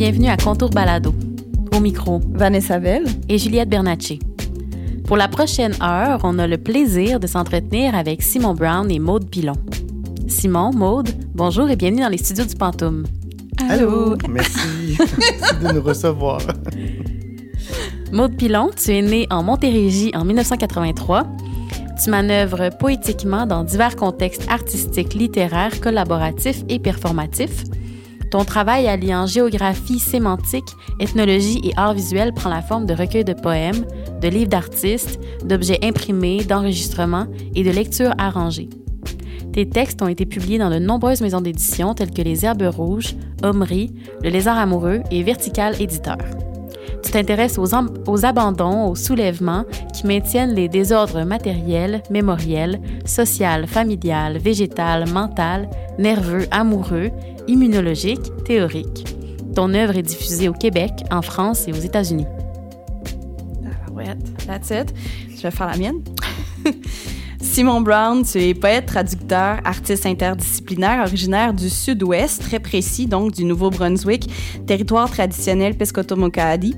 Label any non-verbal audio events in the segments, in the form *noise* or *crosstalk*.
Bienvenue à Contour Balado. Au micro, Vanessa Bell et Juliette Bernacci. Pour la prochaine heure, on a le plaisir de s'entretenir avec Simon Brown et Maude Pilon. Simon, Maude, bonjour et bienvenue dans les studios du Pantoum. Allô, merci. *laughs* merci de nous recevoir. *laughs* Maude Pilon, tu es née en Montérégie en 1983. Tu manœuvres poétiquement dans divers contextes artistiques, littéraires, collaboratifs et performatifs. Ton travail alliant géographie, sémantique, ethnologie et art visuel prend la forme de recueils de poèmes, de livres d'artistes, d'objets imprimés, d'enregistrements et de lectures arrangées. Tes textes ont été publiés dans de nombreuses maisons d'édition telles que Les Herbes Rouges, Homerie, Le Lézard Amoureux et Vertical Éditeur. Tu t'intéresses aux, aux, abandons, aux soulèvements qui maintiennent les désordres matériels, mémoriels, social, familial, végétal, mental, nerveux, amoureux, immunologique, théorique. Ton œuvre est diffusée au Québec, en France et aux États-Unis. That's it. Je vais faire la mienne. *laughs* Simon Brown, tu es poète, traducteur, artiste interdisciplinaire, originaire du sud-ouest, très précis, donc du Nouveau-Brunswick, territoire traditionnel Pescotomocaadi.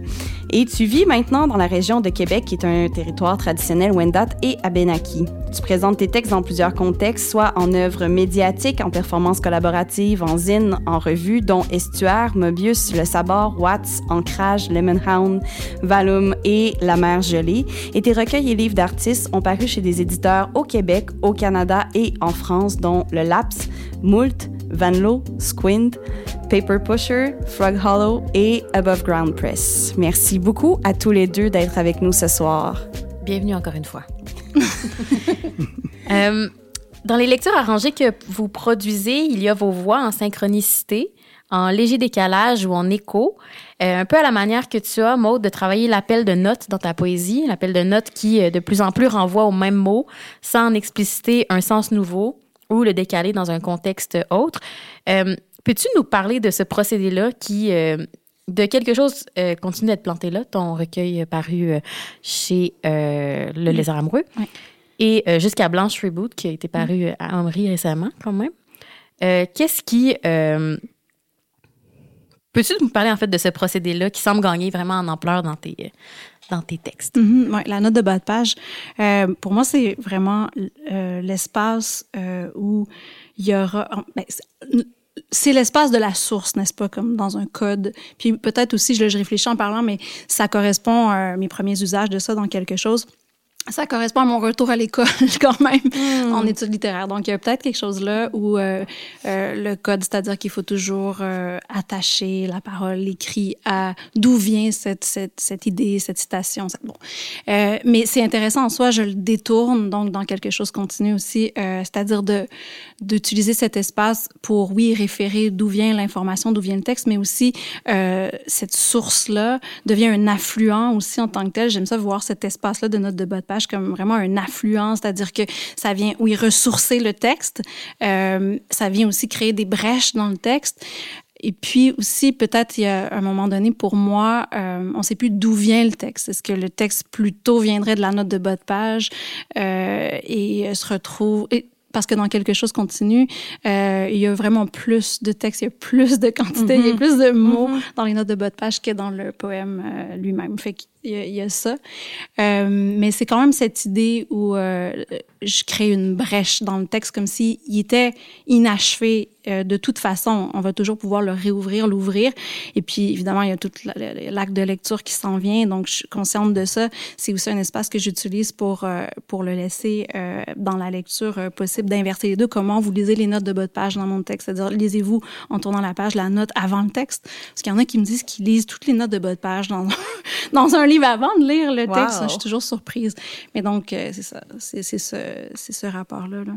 Et tu vis maintenant dans la région de Québec, qui est un territoire traditionnel Wendat et Abenaki. Tu présentes tes textes dans plusieurs contextes, soit en œuvres médiatiques, en performances collaboratives, en zine, en revue, dont Estuaire, Mobius, Le Sabord, Watts, Ancrage, Lemonhound, Valum et La mer gelée. Et tes recueils et livres d'artistes ont paru chez des éditeurs au Québec, au Canada et en France, dont Le Laps, Moult, Van Loo, Squint, Paper Pusher, Frog Hollow et Above Ground Press. Merci beaucoup à tous les deux d'être avec nous ce soir. Bienvenue encore une fois. *laughs* euh, dans les lectures arrangées que vous produisez, il y a vos voix en synchronicité, en léger décalage ou en écho, euh, un peu à la manière que tu as, Maud, de travailler l'appel de notes dans ta poésie, l'appel de notes qui, euh, de plus en plus, renvoie au même mot, sans en expliciter un sens nouveau ou le décaler dans un contexte autre. Peux-tu nous parler de ce procédé-là qui, euh, de quelque chose, euh, continue d'être planté là, ton recueil paru euh, chez euh, Le Lézard Amoureux, Oui. et euh, jusqu'à Blanche Reboot qui a été paru euh, à Henri récemment, quand même. Euh, Qu'est-ce qui. euh, Peux-tu nous parler en fait de ce procédé-là qui semble gagner vraiment en ampleur dans tes, euh, dans tes textes? Mhm, ouais, la note de bas de page, euh, pour moi, c'est vraiment euh, l'espace euh, où il y aura. ben, c'est- l'espace de la source, n'est-ce pas, comme dans un code. Puis peut-être aussi, je, je réfléchis en parlant, mais ça correspond à mes premiers usages de ça dans quelque chose. Ça correspond à mon retour à l'école *laughs* quand même en études littéraires. Donc, il y a peut-être quelque chose là où euh, euh, le code, c'est-à-dire qu'il faut toujours euh, attacher la parole, l'écrit à d'où vient cette, cette, cette idée, cette citation. cette- Bon. Mais c'est intéressant en soi, je le détourne donc dans quelque chose continu aussi, c'est-à-dire de d'utiliser cet espace pour, oui, référer d'où vient l'information, d'où vient le texte, mais aussi euh, cette source-là devient un affluent aussi en tant que tel. J'aime ça voir cet espace-là de note de bas de page comme vraiment un affluent, c'est-à-dire que ça vient, oui, ressourcer le texte, euh, ça vient aussi créer des brèches dans le texte. Et puis aussi, peut-être, il y a un moment donné, pour moi, euh, on ne sait plus d'où vient le texte. Est-ce que le texte plutôt viendrait de la note de bas de page euh, et se retrouve... Et, parce que dans quelque chose continue, euh, il y a vraiment plus de texte, il y a plus de quantité, il y a plus de mots dans les notes de bas de page que dans le poème euh, lui-même. Fait il y a ça. Euh, mais c'est quand même cette idée où euh, je crée une brèche dans le texte comme s'il était inachevé euh, de toute façon. On va toujours pouvoir le réouvrir, l'ouvrir. Et puis, évidemment, il y a tout la- la- l'acte de lecture qui s'en vient. Donc, je suis consciente de ça. C'est aussi un espace que j'utilise pour, euh, pour le laisser euh, dans la lecture euh, possible d'inverser les deux. Comment vous lisez les notes de bas de page dans mon texte? C'est-à-dire, lisez-vous en tournant la page la note avant le texte? Parce qu'il y en a qui me disent qu'ils lisent toutes les notes de bas de page dans, *laughs* dans un livre avant de lire le texte. Wow. Je suis toujours surprise. Mais donc, euh, c'est ça. C'est ce, ce rapport-là. Là.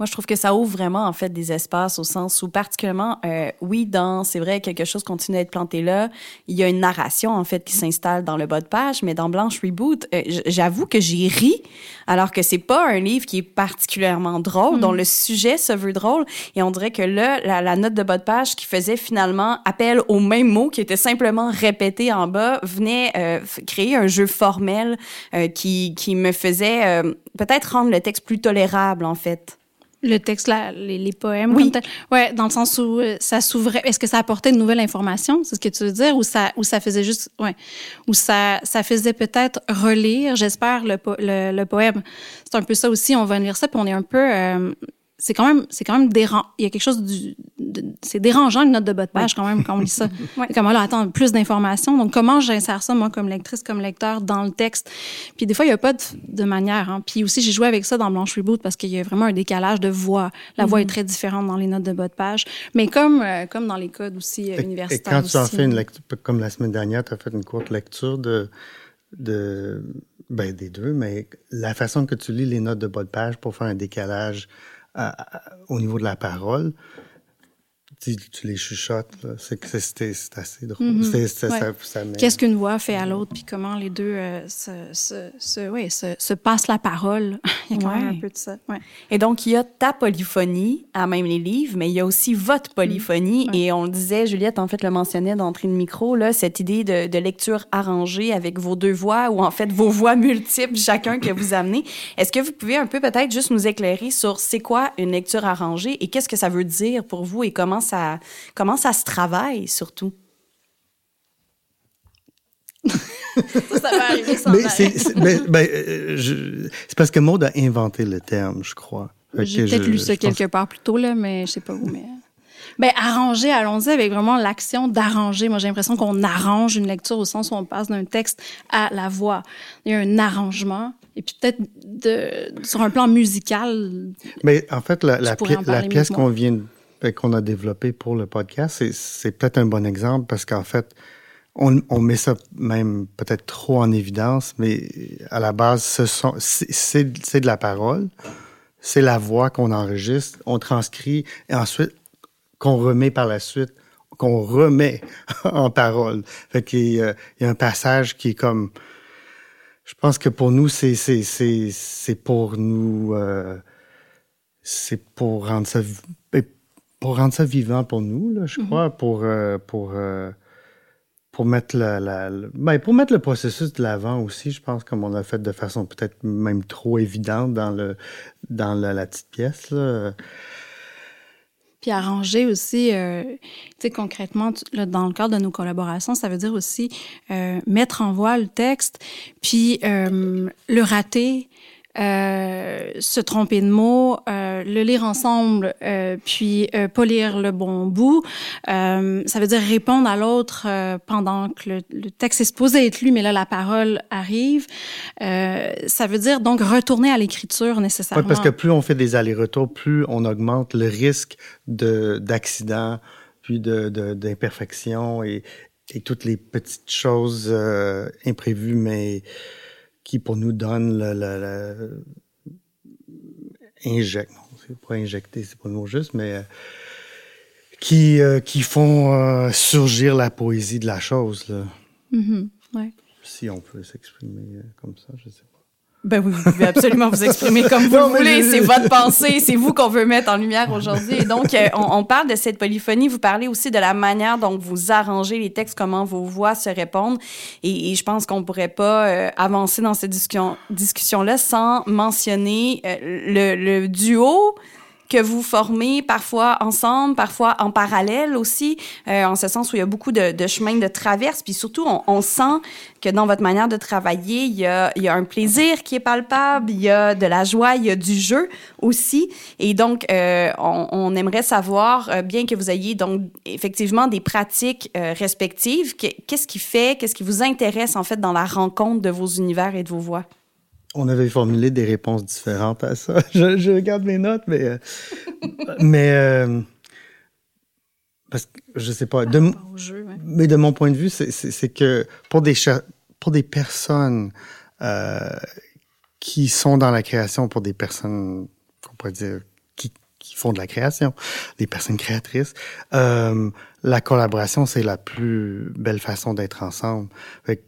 Moi, je trouve que ça ouvre vraiment, en fait, des espaces au sens où, particulièrement, euh, oui, dans, c'est vrai, quelque chose continue à être planté là, il y a une narration, en fait, qui s'installe dans le bas de page, mais dans Blanche Reboot, euh, j'avoue que j'ai ri, alors que c'est pas un livre qui est particulièrement drôle, dont le sujet se veut drôle, et on dirait que là, la, la note de bas de page qui faisait finalement appel au même mot qui était simplement répété en bas, venait euh, créer un jeu formel euh, qui, qui me faisait euh, peut-être rendre le texte plus tolérable, en fait. Le texte, les, poèmes, oui. Ouais, dans le sens où euh, ça s'ouvrait. Est-ce que ça apportait de nouvelles informations, c'est ce que tu veux dire, ou ça, ou ça faisait juste, ouais, ou ça, ça faisait peut-être relire, j'espère, le, le, poème. C'est un peu ça aussi. On va lire ça, puis on est un peu, euh, c'est quand même c'est quand même dérangeant il y a quelque chose du c'est dérangeant une note de bas de page quand même quand on lit ça. *laughs* Ouais. comme là attends plus d'informations. Donc comment j'insère ça moi comme lectrice comme lecteur dans le texte? Puis des fois il y a pas de, manière hein. puis aussi j'ai joué avec ça dans Blanche Reboot parce qu'il y a vraiment un décalage de voix. La voix est mm-hmm. très différente dans les notes de bas de page. Mais comme euh, comme dans les codes aussi euh, universitaires et quand tu as fait une lecture comme la semaine dernière tu as fait une courte lecture de de ben des deux mais la façon que tu lis les notes de bas de page pour faire un décalage au niveau de la parole, tu, tu les chuchotes, c'est assez drôle. Mm-hmm. Qu'est-ce qu'une voix fait à l'autre, puis comment les deux euh, se, se, se, ouais, se, se, passent la parole? *laughs* il y a quand même un peu de ça. Et donc, il y a ta polyphonie à même les livres, mais il y a aussi votre polyphonie. Mm. Et on le disait, Juliette, en fait, le mentionnait d'entrée de micro, là, cette idée de, de, lecture arrangée avec vos deux voix, ou en fait vos voix multiples, chacun que vous amenez. Est-ce que vous pouvez un peu peut-être juste nous éclairer sur c'est quoi une lecture arrangée et qu'est-ce que ça veut dire pour vous et comment ça comment ça se travaille surtout? ça, va arriver sans ben, euh, C'est parce que Maud a inventé le terme, je crois. J'ai peut-être lu ça quelque part plus tôt, là, mais je sais pas où. Mais... Ben, arranger, allons-y avec vraiment l'action d'arranger. Moi, j'ai l'impression qu'on arrange une lecture au sens où on passe d'un texte à la voix. Il y a un arrangement. Et puis peut-être sur un plan musical. Mais en fait, la, la pièce qu'on vient qu'on a développé pour le podcast, c'est peut-être un bon exemple parce qu'en fait, on, met ça même peut-être trop en évidence, mais à la base, c'est de la parole, c'est la voix qu'on enregistre, on transcrit et ensuite qu'on remet par la suite, qu'on remet *laughs* en parole. Fait qu'il y, a un passage qui est comme, je pense que pour nous, c'est c'est pour nous, euh, c'est pour rendre ça pour rendre ça vivant pour nous, là, je mhm. crois, pour, euh, pour, euh, pour, mettre la, la, ben, pour mettre le processus de l'avant aussi, je pense, comme on l'a fait de façon peut-être même trop évidente dans, le, dans la, petite pièce. Là. Puis arranger aussi, euh, tu sais, concrètement, là, dans le cadre de nos collaborations, ça veut dire aussi mettre en voix le texte, puis le rater, euh, se tromper de mots, euh, le lire ensemble, euh, puis euh, pas lire le bon bout. Ça veut dire répondre à l'autre pendant que le, texte est supposé être lu, mais là la parole arrive. ça veut dire donc retourner à l'écriture nécessairement. Parce que plus on fait des allers-retours, plus on augmente le risque de d'accident, puis de d'imperfection et, et toutes les petites choses imprévues, mais qui pour nous donne le, le, injecte, non, c'est pas injecter, c'est pas le mot juste, mais euh, qui, euh, qui font euh, surgir la poésie de la chose. Là. Mm-hmm. ouais. Si on peut s'exprimer comme ça, je sais pas. Ben oui, vous pouvez absolument vous exprimer comme vous *laughs* voulez. C'est votre pensée, c'est vous qu'on veut mettre en lumière aujourd'hui. Et donc, euh, on, on, parle de cette polyphonie. Vous parlez aussi de la manière dont vous arrangez les textes, comment vos voix se répondent. Et, et je pense qu'on pourrait pas euh, avancer dans cette discussion, discussion-là sans mentionner euh, le, le duo que vous formez parfois ensemble, parfois en parallèle aussi, euh, en ce sens où il y a beaucoup de, de chemins de traverse. Puis surtout, on, on, sent que dans votre manière de travailler, il y, a, il y a un plaisir qui est palpable, il y a de la joie, il y a du jeu aussi. Et donc, euh, on, on, aimerait savoir, euh, bien que vous ayez donc effectivement des pratiques euh, respectives, qu'est-ce qui fait, qu'est-ce qui vous intéresse en fait dans la rencontre de vos univers et de vos voix? On avait formulé des réponses différentes à ça. *laughs* Je, regarde mes notes, mais. Euh, mais. Euh, parce que je sais pas. De, Mais de mon point de vue, c'est que pour des, pour des personnes euh, qui sont dans la création, pour des personnes, on pourrait dire, qui, qui font de la création, des personnes créatrices, euh, la collaboration, c'est la plus belle façon d'être ensemble. Fait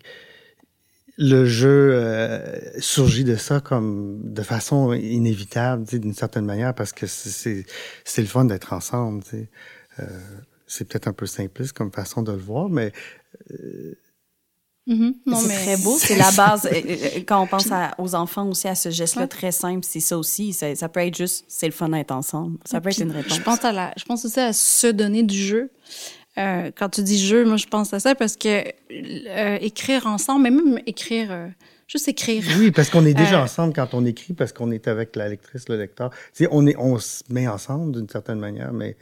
le jeu euh, surgit de ça comme de façon inévitable, d'une certaine manière, parce que c'est c'est le fun d'être ensemble. Euh, c'est peut-être un peu simpliste comme façon de le voir, mais euh, Mm-hmm. C'est très beau. C'est la base. Quand on pense aux enfants aussi, à ce geste-là très simple, c'est ça aussi. Ça, peut être juste, c'est le fun d'être ensemble. Ça peut être une réponse. Je pense, à la, je pense aussi à se donner du jeu. Euh, quand tu dis jeu, moi, je pense à ça parce que euh, écrire ensemble, mais même écrire, euh, juste écrire. Oui, parce qu'on est déjà ensemble quand on écrit, parce qu'on est avec la lectrice, le lecteur. on, est, on se met ensemble d'une certaine manière, mais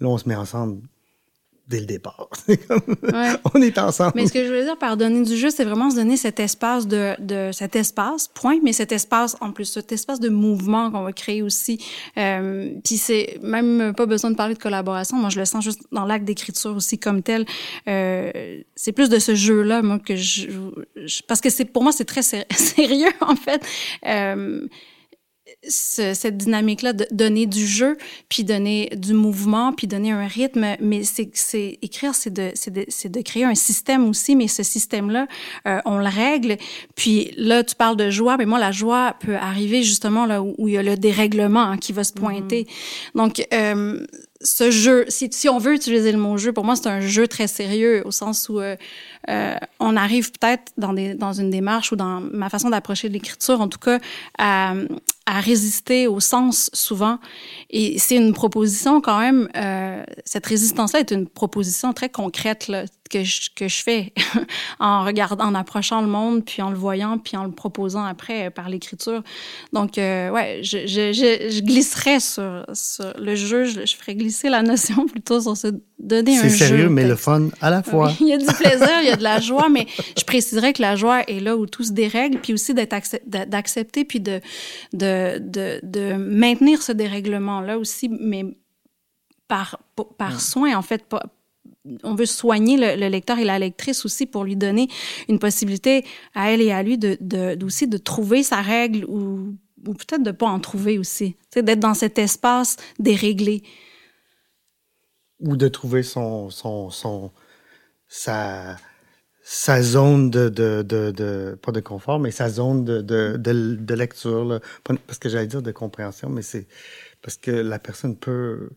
là, on se met ensemble dès le départ. *laughs* On est ensemble. Mais ce que je veux dire par donner du jeu, c'est vraiment se donner cet espace de, de, cet espace, point, mais cet espace en plus, cet espace de mouvement qu'on va créer aussi. Euh, puis c'est même pas besoin de parler de collaboration. Moi, je le sens juste dans l'acte d'écriture aussi comme tel. Euh, c'est plus de ce jeu-là, moi, que je, parce que c'est pour moi c'est très *laughs* sérieux en fait. Euh, cette dynamique-là de donner du jeu, puis donner du mouvement, puis donner un rythme. Mais c'est, écrire, c'est de, c'est de, c'est de créer un système aussi. Mais ce système-là, euh, on le règle. Puis là, tu parles de joie, mais moi, la joie peut arriver justement là où, il y a le dérèglement hein, qui va se pointer. Mm-hmm. Donc, euh, ce jeu, si, si, on veut utiliser le mot jeu, pour moi, c'est un jeu très sérieux au sens où euh, euh, on arrive peut-être dans, des, dans une démarche ou dans ma façon d'approcher l'écriture, en tout cas, à, à résister au sens souvent. Et c'est une proposition quand même, euh, cette résistance-là est une proposition très concrète là, que, je, que je fais *laughs* en regardant, en approchant le monde, puis en le voyant, puis en le proposant après par l'écriture. Donc, euh, ouais, je, je, je, glisserais sur, sur, le jeu, je, je ferais glisser la notion *laughs* plutôt sur se donner un jeu. C'est sérieux, mais le fun à la fois. il y a du *laughs* plaisir, il y a de la joie, mais je préciserais que la joie est là où tout se dérègle, puis aussi d'accepter, puis de, de de, de, maintenir ce dérèglement-là aussi, mais par, par soin, en fait. On veut soigner le, lecteur et la lectrice aussi pour lui donner une possibilité à elle et à lui de, de, aussi de trouver sa règle ou, ou peut-être de pas en trouver aussi. D'être dans cet espace déréglé. Ou de trouver son, son, son, sa, zone de, de, de, pas de confort, mais sa zone de, de, lecture, parce que j'allais dire de compréhension, mais c'est parce que la personne peut,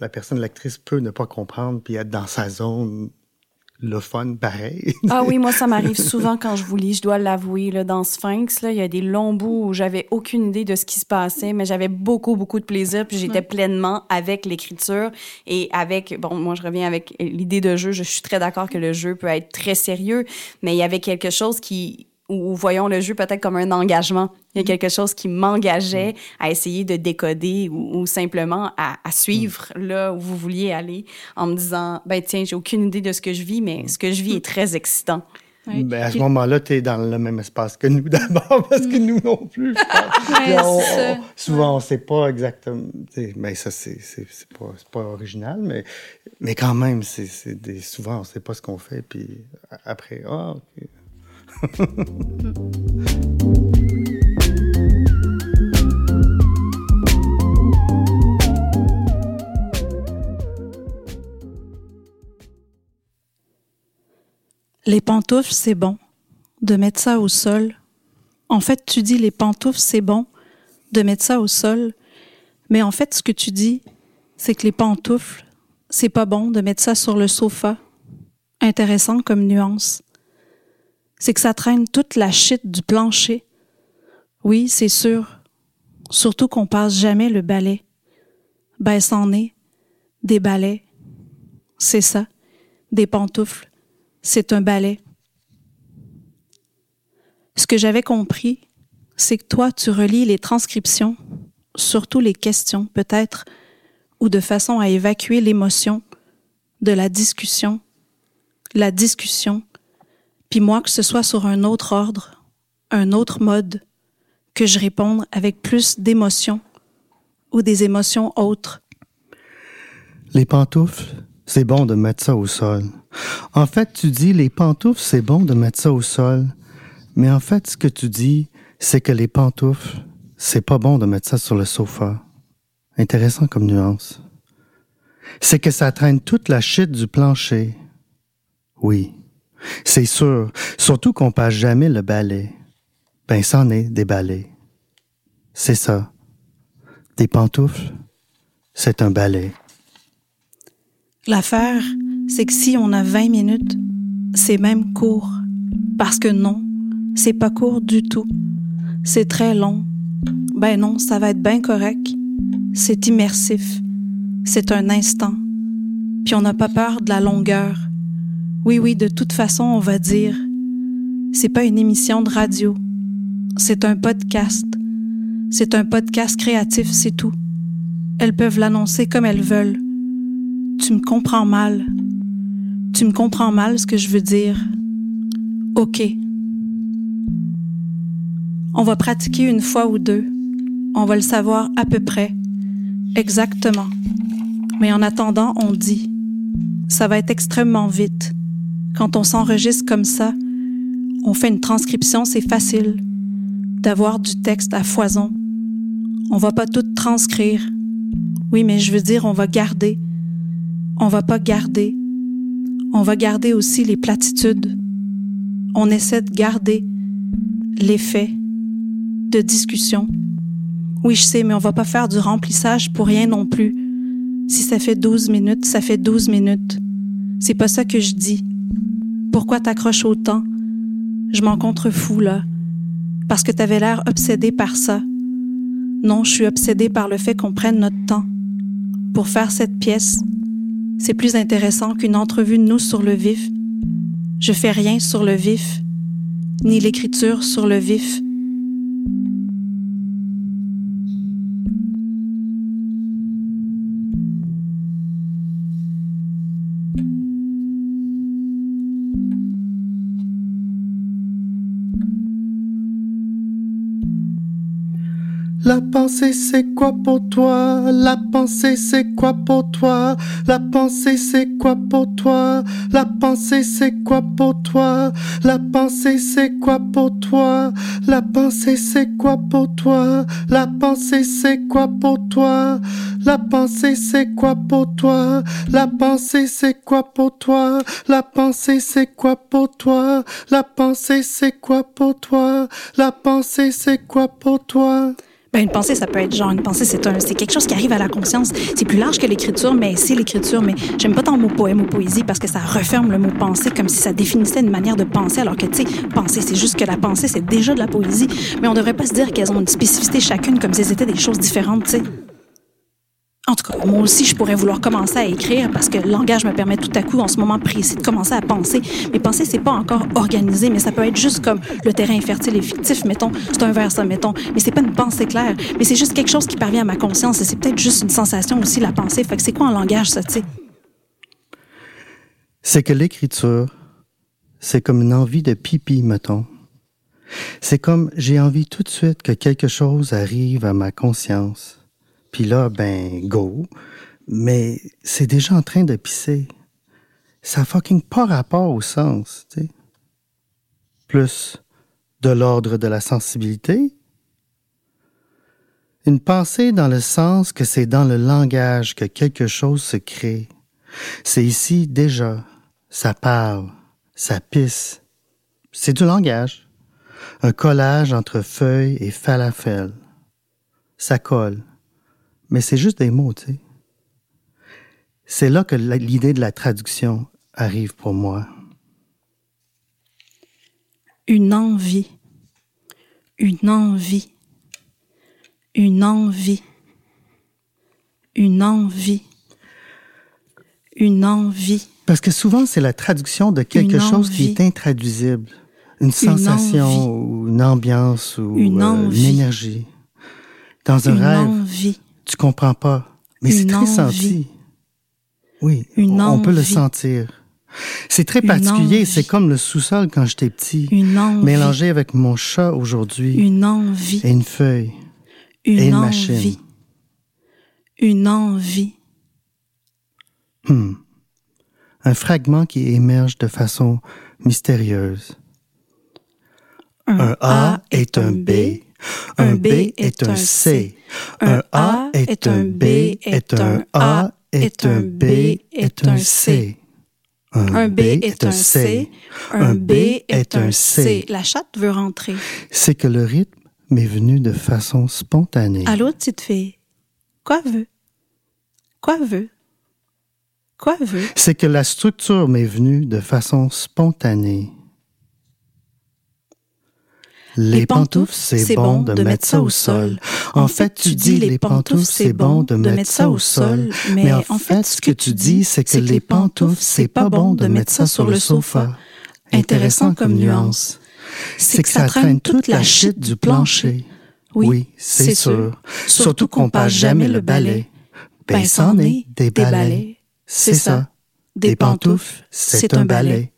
la personne lectrice peut ne pas comprendre puis être dans sa zone le fun pareil. ah oui, moi, ça m'arrive souvent quand je vous lis, je dois l'avouer. Là, dans Sphinx, là, il y a des longs bouts où j'avais aucune idée de ce qui se passait, mais j'avais beaucoup, beaucoup de plaisir, puis j'étais pleinement avec l'écriture et avec... Bon, moi, je reviens avec l'idée de jeu. Je suis très d'accord que le jeu peut être très sérieux, mais il y avait quelque chose qui ou voyons le jeu peut-être comme un engagement. Il y a mm. quelque chose qui m'engageait mm. à essayer de décoder ou, simplement à, suivre mm. là où vous vouliez aller en me disant, ben tiens, j'ai aucune idée de ce que je vis, mais ce que je vis est très excitant. Ben, à ce moment-là, tu es dans le même espace que nous *laughs* d'abord, parce que nous non plus. *laughs* souvent, on ne sait pas exactement. Mais ben, ça, c'est pas, pas original, mais, mais quand même, c'est souvent, on ne sait pas ce qu'on fait. Puis après, ah, OK. *laughs* Les pantoufles, c'est bon. De mettre ça au sol. En fait, tu dis les pantoufles, c'est bon. De mettre ça au sol. Mais en fait, ce que tu dis, c'est que les pantoufles, c'est pas bon de mettre ça sur le sofa. Intéressant comme nuance c'est que ça traîne toute la chute du plancher. Oui, c'est sûr. Surtout qu'on passe jamais le balai. Ben, c'en est. Des balais. C'est ça. Des pantoufles. C'est un balai. Ce que j'avais compris, c'est que toi, tu relis les transcriptions, surtout les questions, peut-être, ou de façon à évacuer l'émotion de la discussion, la discussion, puis moi que ce soit sur un autre ordre, un autre mode, que je réponde avec plus d'émotion ou des émotions autres. Les pantoufles, c'est bon de mettre ça au sol. En fait, tu dis les pantoufles, c'est bon de mettre ça au sol. Mais en fait, ce que tu dis, c'est que les pantoufles, c'est pas bon de mettre ça sur le sofa. Intéressant comme nuance. C'est que ça traîne toute la chute du plancher. Oui. C'est sûr, surtout qu'on passe jamais le balai. Ben, c'en est des balais. C'est ça. Des pantoufles, c'est un balai. L'affaire, c'est que si on a 20 minutes, c'est même court. Parce que non, c'est pas court du tout. C'est très long. Ben non, ça va être bien correct. C'est immersif. C'est un instant. Puis on n'a pas peur de la longueur. Oui, oui, de toute façon, on va dire. C'est pas une émission de radio. C'est un podcast. C'est un podcast créatif, c'est tout. Elles peuvent l'annoncer comme elles veulent. Tu me comprends mal. Tu me comprends mal ce que je veux dire. OK. On va pratiquer une fois ou deux. On va le savoir à peu près. Exactement. Mais en attendant, on dit. Ça va être extrêmement vite. Quand on s'enregistre comme ça, on fait une transcription, c'est facile. D'avoir du texte à foison. On va pas tout transcrire. Oui, mais je veux dire, on va garder. On va pas garder. On va garder aussi les platitudes. On essaie de garder l'effet de discussion. Oui, je sais, mais on va pas faire du remplissage pour rien non plus. Si ça fait 12 minutes, ça fait 12 minutes. C'est pas ça que je dis. Pourquoi t'accroches autant? Je m'en contrefous, là. Parce que t'avais l'air obsédé par ça. Non, je suis obsédée par le fait qu'on prenne notre temps. Pour faire cette pièce, c'est plus intéressant qu'une entrevue de nous sur le vif. Je fais rien sur le vif, ni l'écriture sur le vif. La pensée c'est quoi pour toi La pensée c'est quoi pour toi La pensée c'est quoi pour toi La pensée c'est quoi pour toi La pensée c'est quoi pour toi La pensée c'est quoi pour toi La pensée c'est quoi pour toi La pensée c'est quoi pour toi La pensée c'est quoi pour toi La pensée c'est quoi pour toi La pensée c'est quoi pour toi La pensée c'est quoi pour toi ben, une pensée, ça peut être genre, une pensée, c'est un, c'est quelque chose qui arrive à la conscience. C'est plus large que l'écriture, mais c'est l'écriture. Mais j'aime pas tant le mot poème ou poésie parce que ça referme le mot pensée comme si ça définissait une manière de penser, alors que, tu sais, penser, c'est juste que la pensée, c'est déjà de la poésie. Mais on devrait pas se dire qu'elles ont une spécificité chacune comme si elles étaient des choses différentes, tu sais. En tout cas, moi aussi, je pourrais vouloir commencer à écrire parce que le langage me permet tout à coup, en ce moment précis, de commencer à penser. Mais penser, c'est pas encore organisé, mais ça peut être juste comme le terrain est fertile et fictif, mettons. C'est un vers, ça, mettons. Mais c'est pas une pensée claire. Mais c'est juste quelque chose qui parvient à ma conscience et c'est peut-être juste une sensation aussi, la pensée. Fait que c'est quoi un langage, ça, tu sais? C'est que l'écriture, c'est comme une envie de pipi, mettons. C'est comme j'ai envie tout de suite que quelque chose arrive à ma conscience puis là, ben, go. Mais c'est déjà en train de pisser. Ça fucking pas rapport au sens, tu sais. Plus de l'ordre de la sensibilité. Une pensée dans le sens que c'est dans le langage que quelque chose se crée. C'est ici déjà. Ça parle, ça pisse. C'est du langage. Un collage entre feuilles et falafel. Ça colle mais c'est juste des mots, tu sais. C'est là que l'idée de la traduction arrive pour moi. Une envie, une envie, une envie, une envie, une envie. Parce que souvent, c'est la traduction de quelque chose qui est intraduisible. Une sensation ou une ambiance ou une, euh, énergie. Dans un une rêve. Envie tu comprends pas. Mais c'est très senti. Oui, Une on peut le sentir. C'est très particulier, c'est comme le sous-sol quand j'étais petit. Une envie. Mélangé avec mon chat aujourd'hui. Une envie. Et une feuille. Une et une envie. machine. Une envie. Hmm. Un fragment qui émerge de façon mystérieuse. Un, A, est un B. Un B est un C. Un A est un B est un A est un B est un C. Un B est un C. Un B est un C. La chatte veut rentrer. C'est que le rythme m'est venu de façon spontanée. Allô, petite fille? Quoi veut? Quoi veut? Quoi veut? C'est que la structure m'est venue de façon spontanée. Les pantoufles, c'est bon de mettre ça au sol. En fait, tu dis les pantoufles, c'est bon de mettre ça au sol. Mais en fait, ce que tu dis, c'est que les pantoufles, c'est pas bon de mettre ça sur le sofa. Intéressant comme nuance. C'est que ça traîne toute la chute du plancher. Oui, c'est sûr. Surtout qu'on passe jamais le balai. Ben, c'en est des balais. C'est ça. Des pantoufles, c'est un balai.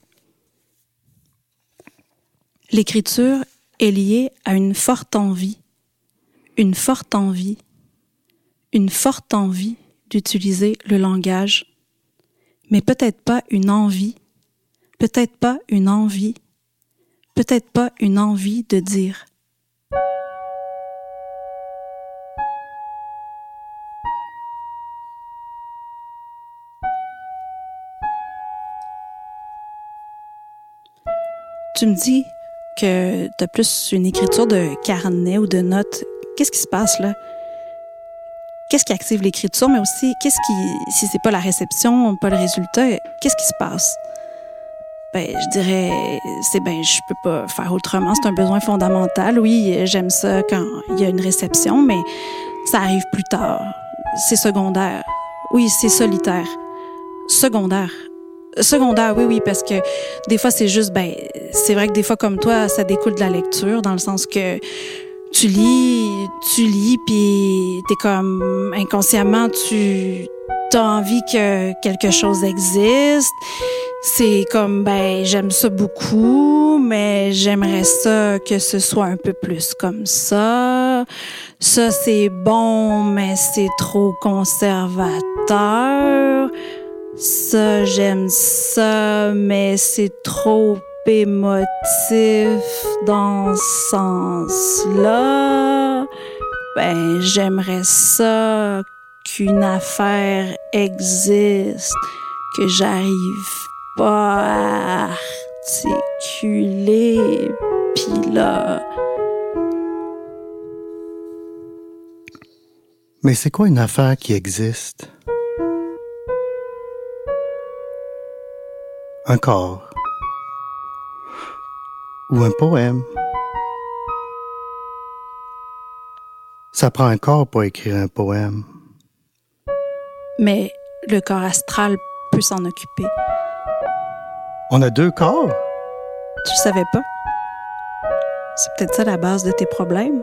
L'écriture est liée à une forte envie, une forte envie, une forte envie d'utiliser le langage, mais peut-être pas une envie, peut-être pas une envie, peut-être pas une envie de dire. Tu me dis que tu as plus une écriture de carnet ou de notes, qu'est-ce qui se passe là? Qu'est-ce qui active l'écriture, mais aussi qu'est-ce qui, si c'est pas la réception, pas le résultat, qu'est-ce qui se passe? Ben, je dirais, c'est ben, je peux pas faire autrement. C'est un besoin fondamental. Oui, j'aime ça quand il y a une réception, mais ça arrive plus tard. C'est secondaire. Oui, c'est solitaire. Secondaire. Secondaire, oui, oui, parce que des fois, c'est juste, ben, c'est vrai que des fois, comme toi, ça découle de la lecture, dans le sens que tu lis, tu lis, puis t'es comme, inconsciemment, tu as envie que quelque chose existe. C'est comme, ben, j'aime ça beaucoup, mais j'aimerais ça que ce soit un peu plus comme ça. Ça, c'est bon, mais c'est trop conservateur. Ça, j'aime ça, mais c'est trop émotif dans ce sens-là. Ben, j'aimerais ça qu'une affaire existe, que j'arrive pas à articuler, pis là... Mais c'est quoi une affaire qui existe? Un corps ou un poème. Ça prend un corps pour écrire un poème. Mais le corps astral peut s'en occuper. On a deux corps? Tu savais pas? C'est peut-être ça la base de tes problèmes.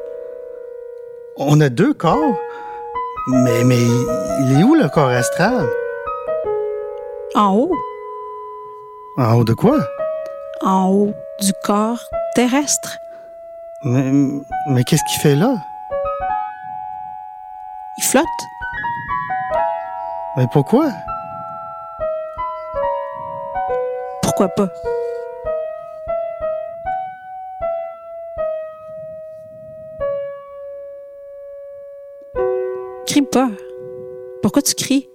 On a deux corps? Mais, mais il est où le corps astral? En haut. En haut de quoi? En haut du corps terrestre. Mais, mais qu'est-ce qu'il fait là? Il flotte. Mais pourquoi? Pourquoi pas? Crie pas. Pourquoi tu cries?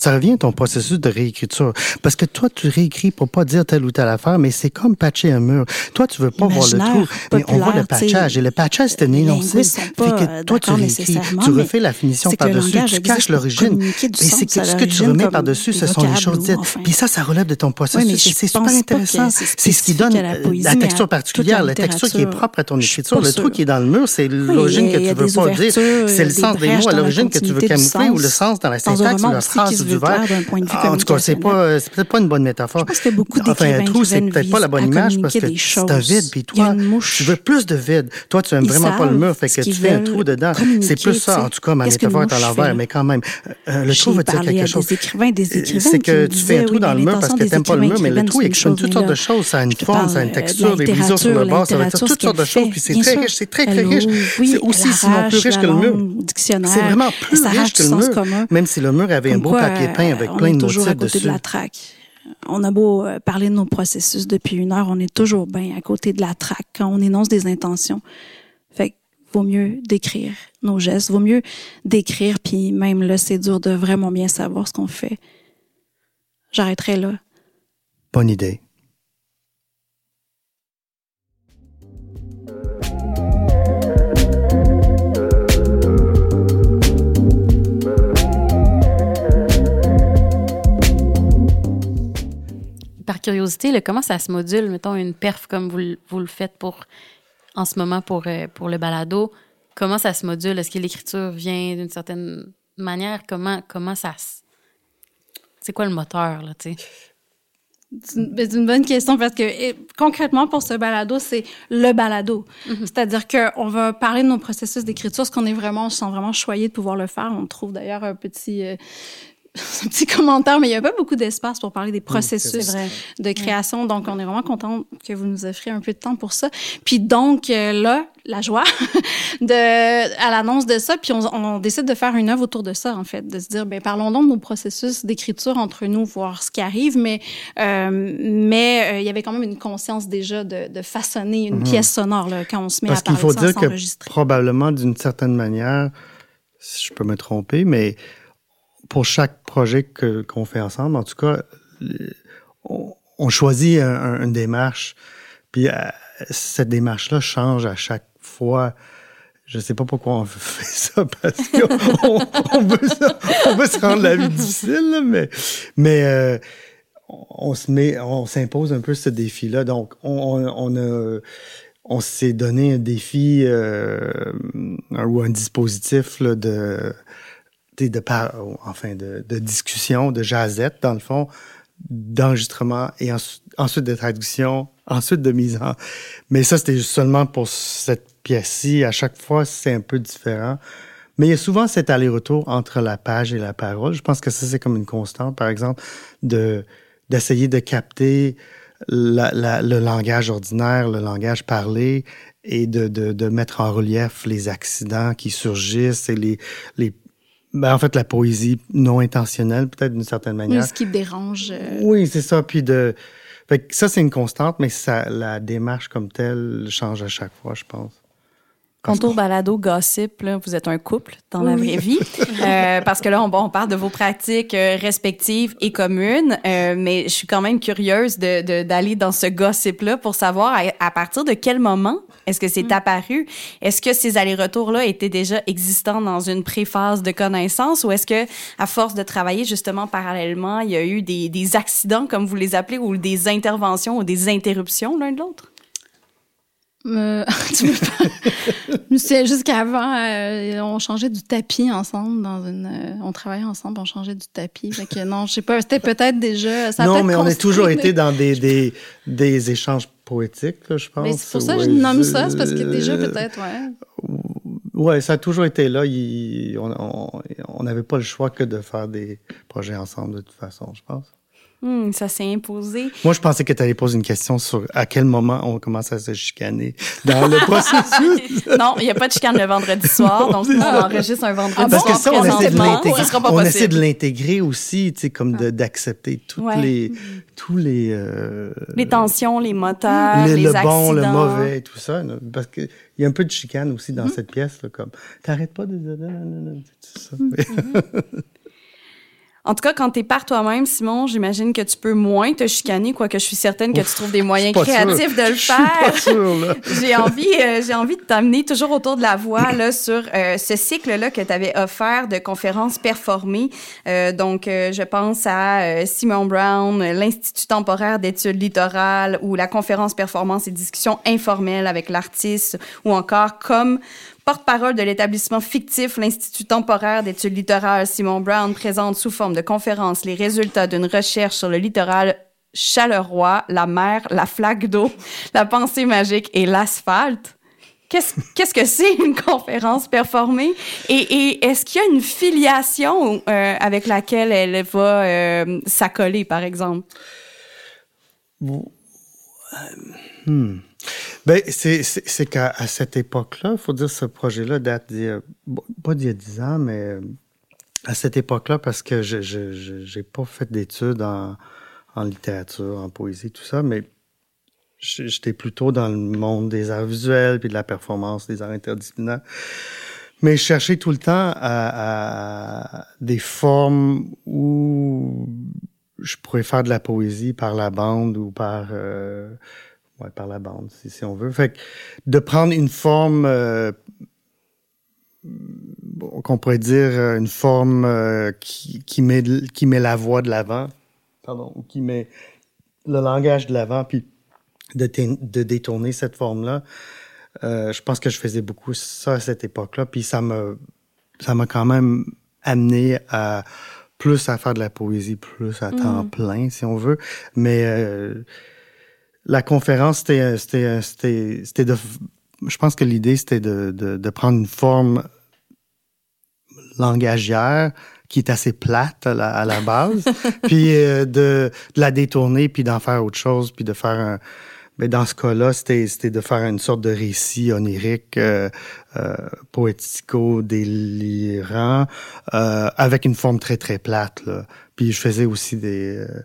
Ça revient à ton processus de réécriture. Parce que toi, tu réécris pour pas dire telle ou telle affaire, mais c'est comme patcher un mur. Toi, tu veux pas voir le trou, mais on voit le patchage. Et le patchage, c'est un énoncé. Fait que toi, tu réécris, tu refais la finition par-dessus, tu caches l'origine. Et c'est que ce que tu remets par-dessus, ce sont les choses dites. Puis ça, ça relève de ton processus. c'est super intéressant. C'est ce qui donne la texture particulière, la texture qui est propre à ton écriture. Le trou qui est dans le mur, c'est l'origine que tu veux pas dire. C'est le sens des mots à l'origine que tu veux camoufler ou le sens dans la syntaxe la phrase vue En tout cas, c'est pas, c'est peut-être pas une bonne métaphore. Je pense que beaucoup Enfin, un trou, c'est peut-être pas la bonne image parce que c'est un vide, puis toi, tu veux plus de vide. Toi, tu aimes vraiment pas le mur, fait que tu fais un trou dedans. C'est plus ça, en tout cas, ma métaphore est à l'envers, mais quand même. Euh, le trou veut dire quelque chose. C'est que tu fais un trou dans le mur parce que t'aimes pas le mur, mais le trou exprime toutes sortes de choses. Ça a une forme, ça a une texture, des brisures sur le bord, ça veut dire toutes sortes de choses, puis c'est très riche, c'est très, très riche. C'est aussi sinon plus riche que le mur. C'est vraiment plus riche que le mur, même si le mur avait un beau papier peint avec plein de toujours à côté de la traque. On a beau euh, parler de nos processus depuis une heure, on est toujours bien à côté de la traque quand on énonce des intentions. Fait vaut mieux décrire nos gestes, vaut mieux décrire, puis même là, c'est dur de vraiment bien savoir ce qu'on fait. J'arrêterai là. Bonne idée. Par curiosité, comment ça se module, mettons, une perf comme vous, vous le faites pour, en ce moment pour, euh, pour le balado? Comment ça se module? Est-ce que l'écriture vient d'une certaine manière? Comment, comment ça se... C'est quoi le moteur, là, tu sais? Ben, c'est une, bonne question parce que concrètement pour ce balado, c'est le balado. Mm-hmm. C'est-à-dire qu'on va parler de nos processus d'écriture, ce qu'on est vraiment, on se sent vraiment choyé de pouvoir le faire. On trouve d'ailleurs un petit euh, *laughs* un petit commentaire, mais il n'y a pas beaucoup d'espace pour parler des processus de création. Donc, on est vraiment content que vous nous offriez un peu de temps pour ça. Puis donc, euh, là, la joie *laughs* de, à l'annonce de ça, puis on, décide de faire une œuvre autour de ça, en fait, de se dire, ben parlons donc de nos processus d'écriture entre nous, voir ce qui arrive, mais euh, mais euh, il y avait quand même une conscience déjà de, de façonner une mhm. pièce sonore là, quand on se met à parler Parce qu'il faut dire que probablement, d'une certaine manière, si je peux me tromper, mais pour chaque projet qu'on fait ensemble, en tout cas, on, choisit une démarche, puis euh, cette démarche-là change à chaque fois. Je sais pas pourquoi on *laughs* fait ça, parce qu'on on veut, on veut se rendre la vie difficile, mais, mais euh, on se met, on s'impose un peu ce défi-là. Donc, on, on a, on s'est donné un défi euh, ou un dispositif là, de de par, enfin, de, discussion, de jazette, dans le fond, d'enregistrement et ensuite de traduction, *laughs* ensuite de mise en. Mais ça, c'était seulement pour cette pièce-ci. À chaque fois, c'est un peu différent. Mais il y a souvent cet aller-retour entre la page et la parole. Je pense que ça, c'est comme une constante, par exemple, de d'essayer de capter le langage ordinaire, le langage parlé, et de, de, mettre en relief les accidents qui surgissent et les, ben, en fait, la poésie non intentionnelle, peut-être d'une certaine manière. Oui, ce qui dérange. Euh. Oui, c'est ça. Puis de. Fait ça, c'est une constante, mais ça, la démarche comme telle change à chaque fois, je pense. Contour balado gossip, là, vous êtes un couple dans la vraie vie. *laughs* euh, parce que là, on, on, parle de vos pratiques euh, respectives et communes, euh, mais je suis quand même curieuse d'aller de, d'aller dans ce gossip-là pour savoir à, à, partir de quel moment est-ce que c'est mm. apparu? Est-ce que ces allers-retours-là étaient déjà existants dans une préphase de connaissance ou est-ce que, à force de travailler justement parallèlement, il y a eu des, des accidents, comme vous les appelez, ou des interventions ou des interruptions l'un de l'autre? Euh, *laughs* sais, *laughs* jusqu'avant, euh, on changeait du tapis ensemble dans une. Euh, on travaillait ensemble, on changeait du tapis. Fait que non, je sais pas, c'était peut-être déjà. Ça non, mais on a toujours été dans des, des, des échanges poétiques, je pense. Mais c'est pour ça que je nomme ça, c'est parce que déjà peut-être, ouais. Ouais, ça a toujours été là. on n'avait pas le choix que de faire des projets ensemble de toute façon, je pense. Hmm, ça s'est imposé. Moi, je pensais que tu allais poser une question sur à quel moment on commence à se chicaner dans le processus. non, il n'y a pas de chicane le vendredi soir, donc on enregistre un vendredi Parce que ça, on essaie de l'intégrer. On essaie de l'intégrer aussi, tu sais, comme d'accepter toutes les, tous les... Euh, les tensions, les moteurs, les, le bon, le mauvais, tout ça. Parce qu'il y a un peu de chicane aussi dans mm-hmm. cette pièce, là, comme « T'arrêtes pas de... Tout ça. Mm-hmm. En tout cas, quand tu es par toi-même, Simon, j'imagine que tu peux moins te chicaner, quoique je suis certaine que tu trouves des moyens créatifs de le faire. *laughs* j'ai envie, euh, j'ai envie de t'amener toujours autour de la voix là sur euh, ce cycle-là que tu avais offert de conférences performées. Euh, donc, je pense à Simon Brown, l'Institut temporaire d'études littorales ou la conférence performance et discussions informelles avec l'artiste ou encore comme Porte-parole de l'établissement fictif, l'Institut temporaire d'études littorales Simon Brown présente sous forme de conférence les résultats d'une recherche sur le littoral Chaleroy, la mer, la flaque d'eau, la pensée magique et l'asphalte. Qu'est-ce que c'est une conférence performée? Et, est-ce qu'il y a une filiation euh, avec laquelle elle va euh, s'accoler, par exemple? Hmm. Ben, c'est qu'à cette époque-là, il faut dire ce projet-là date d'il pas d'il y a dix ans, mais à cette époque-là, parce que je n'ai pas fait d'études en, en, littérature, en poésie, tout ça, mais j'étais plutôt dans le monde des arts visuels puis de la performance, des arts interdisciplinaires. Mais je cherchais tout le temps à, à des formes où je pourrais faire de la poésie par la bande ou par euh, Ouais, par la bande, si, si, on veut. Fait que de prendre une forme euh, qu'on pourrait dire euh, une forme euh, qui, qui, met, qui met la voix de l'avant, pardon, qui met le langage de l'avant, puis de, de, détourner cette forme-là. Euh, je pense que je faisais beaucoup ça à cette époque-là, puis ça m'a ça m'a quand même amené à plus à faire de la poésie, plus à temps mm. plein, si on veut. Mais euh, la conférence, c'était c'était c'était de je pense que l'idée c'était de, de, de prendre une forme langagière qui est assez plate à la, à la base, *laughs* puis euh, de, de, la détourner, puis d'en faire autre chose, puis de faire un... Mais dans ce cas-là, c'était de faire une sorte de récit onirique, euh, euh, poético-délirant, euh, avec une forme très, très plate. Là. Puis je faisais aussi des... Euh,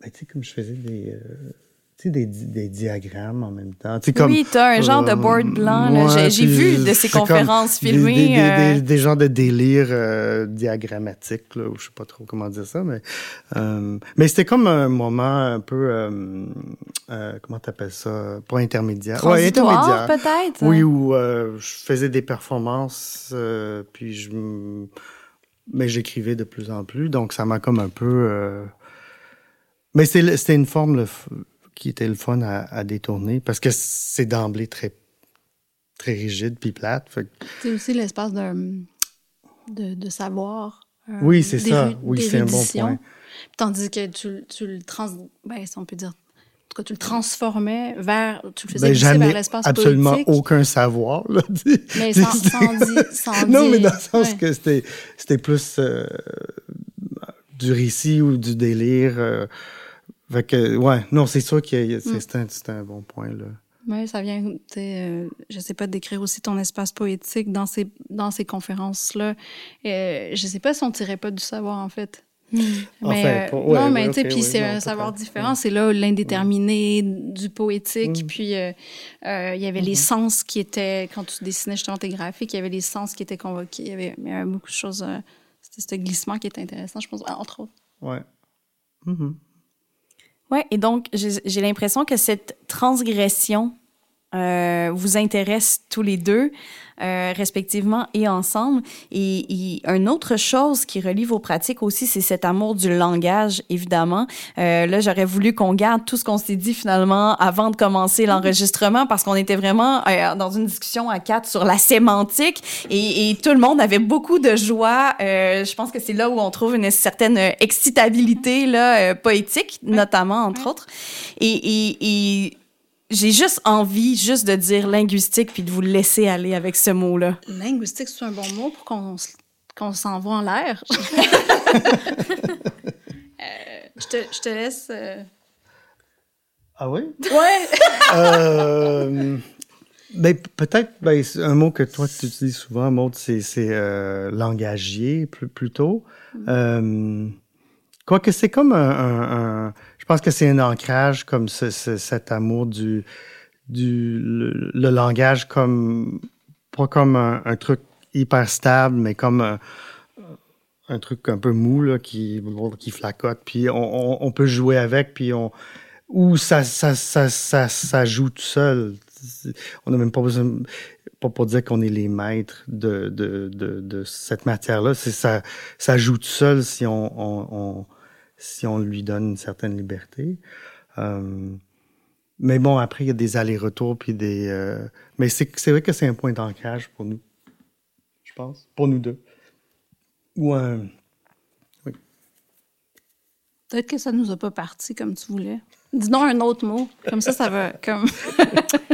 ben, tu sais, comme je faisais des des, des, diagrammes en même temps. comme, oui, tu as un genre de board euh, blanc. J'ai vu de ces conférences filmées. Des, euh... des, genres de délire euh, diagrammatique, là, je sais pas trop comment dire ça, mais, euh, mais c'était comme un moment un peu, euh, euh, comment t'appelles ça, pas intermédiaire. Ouais, intermédiaire. peut-être? Oui, où je faisais des performances, puis je, mais j'écrivais de plus en plus, donc ça m'a comme un peu. Mais c'était une forme, le, qui était le fun à, détourner parce que c'est d'emblée très, très rigide puis plate. C'est aussi l'espace de, de, savoir. Euh, oui, c'est ça. Oui, c'est un bon point. Tandis que tu, tu le trans... Ben, si on peut dire cas, tu le transformais vers, tu le faisais ben, vers l'espace absolument aucun savoir. Là, *laughs* mais sans, *laughs* sans, Non, mais dans le sens que c'était, c'était plus euh, du récit ou du délire. Euh, fait que, ouais, non, c'est sûr que mm. c'est un, bon point, là. Oui, ça vient, euh, je sais pas, décrire aussi ton espace poétique dans ces, dans ces conférences-là. Euh, je sais pas si on tirait pas du savoir, en fait. Mm. Mais, enfin, euh, non, mais tu sais, puis c'est un savoir différent. C'est là l'indéterminé du poétique. Mm. Puis euh, euh, il y avait les mm-hmm. sens qui étaient, quand tu dessinais justement tes graphiques, il y avait les sens qui étaient convoqués. Il y avait, il y avait beaucoup de choses. C'était ce glissement qui était intéressant, je pense, entre autres. Ouais. Ouais, et donc j'ai l'impression que cette transgression euh, vous intéresse tous les deux, euh, respectivement et ensemble. Et, et une autre chose qui relie vos pratiques aussi, c'est cet amour du langage, évidemment. Euh, là, j'aurais voulu qu'on garde tout ce qu'on s'est dit finalement avant de commencer l'enregistrement parce qu'on était vraiment euh, dans une discussion à quatre sur la sémantique et, et tout le monde avait beaucoup de joie. Euh, je pense que c'est là où on trouve une certaine excitabilité là, poétique, notamment, entre autres. Et, et, et j'ai juste envie juste de dire linguistique puis de vous laisser aller avec ce mot-là. Linguistique, c'est un bon mot pour qu'on qu'on s'envoie en l'air. *laughs* Euh, je, te, je, te, laisse. Euh. Ah oui? Ouais! *laughs* euh, ben, peut-être ben, un mot que toi tu utilises souvent, Maud, c'est euh, langagier plutôt. Mm. Quoique c'est comme un je pense que c'est un ancrage comme ce, cet amour du, du le, langage comme pas comme un, truc hyper stable, mais comme un, truc un peu mou là, qui qui flacote. Puis on, peut jouer avec, puis on ou ça ça ça ça, ça joue tout seul. On n'a même pas besoin pas pour dire qu'on est les maîtres de, de, de, cette matière-là. Ça, ça joue tout seul si on, on si on lui donne une certaine liberté. Euh, mais bon, après, il y a des allers-retours, puis des... Euh, mais c'est vrai que c'est un point d'ancrage pour nous, je pense, pour nous deux. Ou un... Oui. Peut-être que ça nous a pas parti comme tu voulais. Dis-nous un autre mot. Comme ça, ça va comme... *laughs*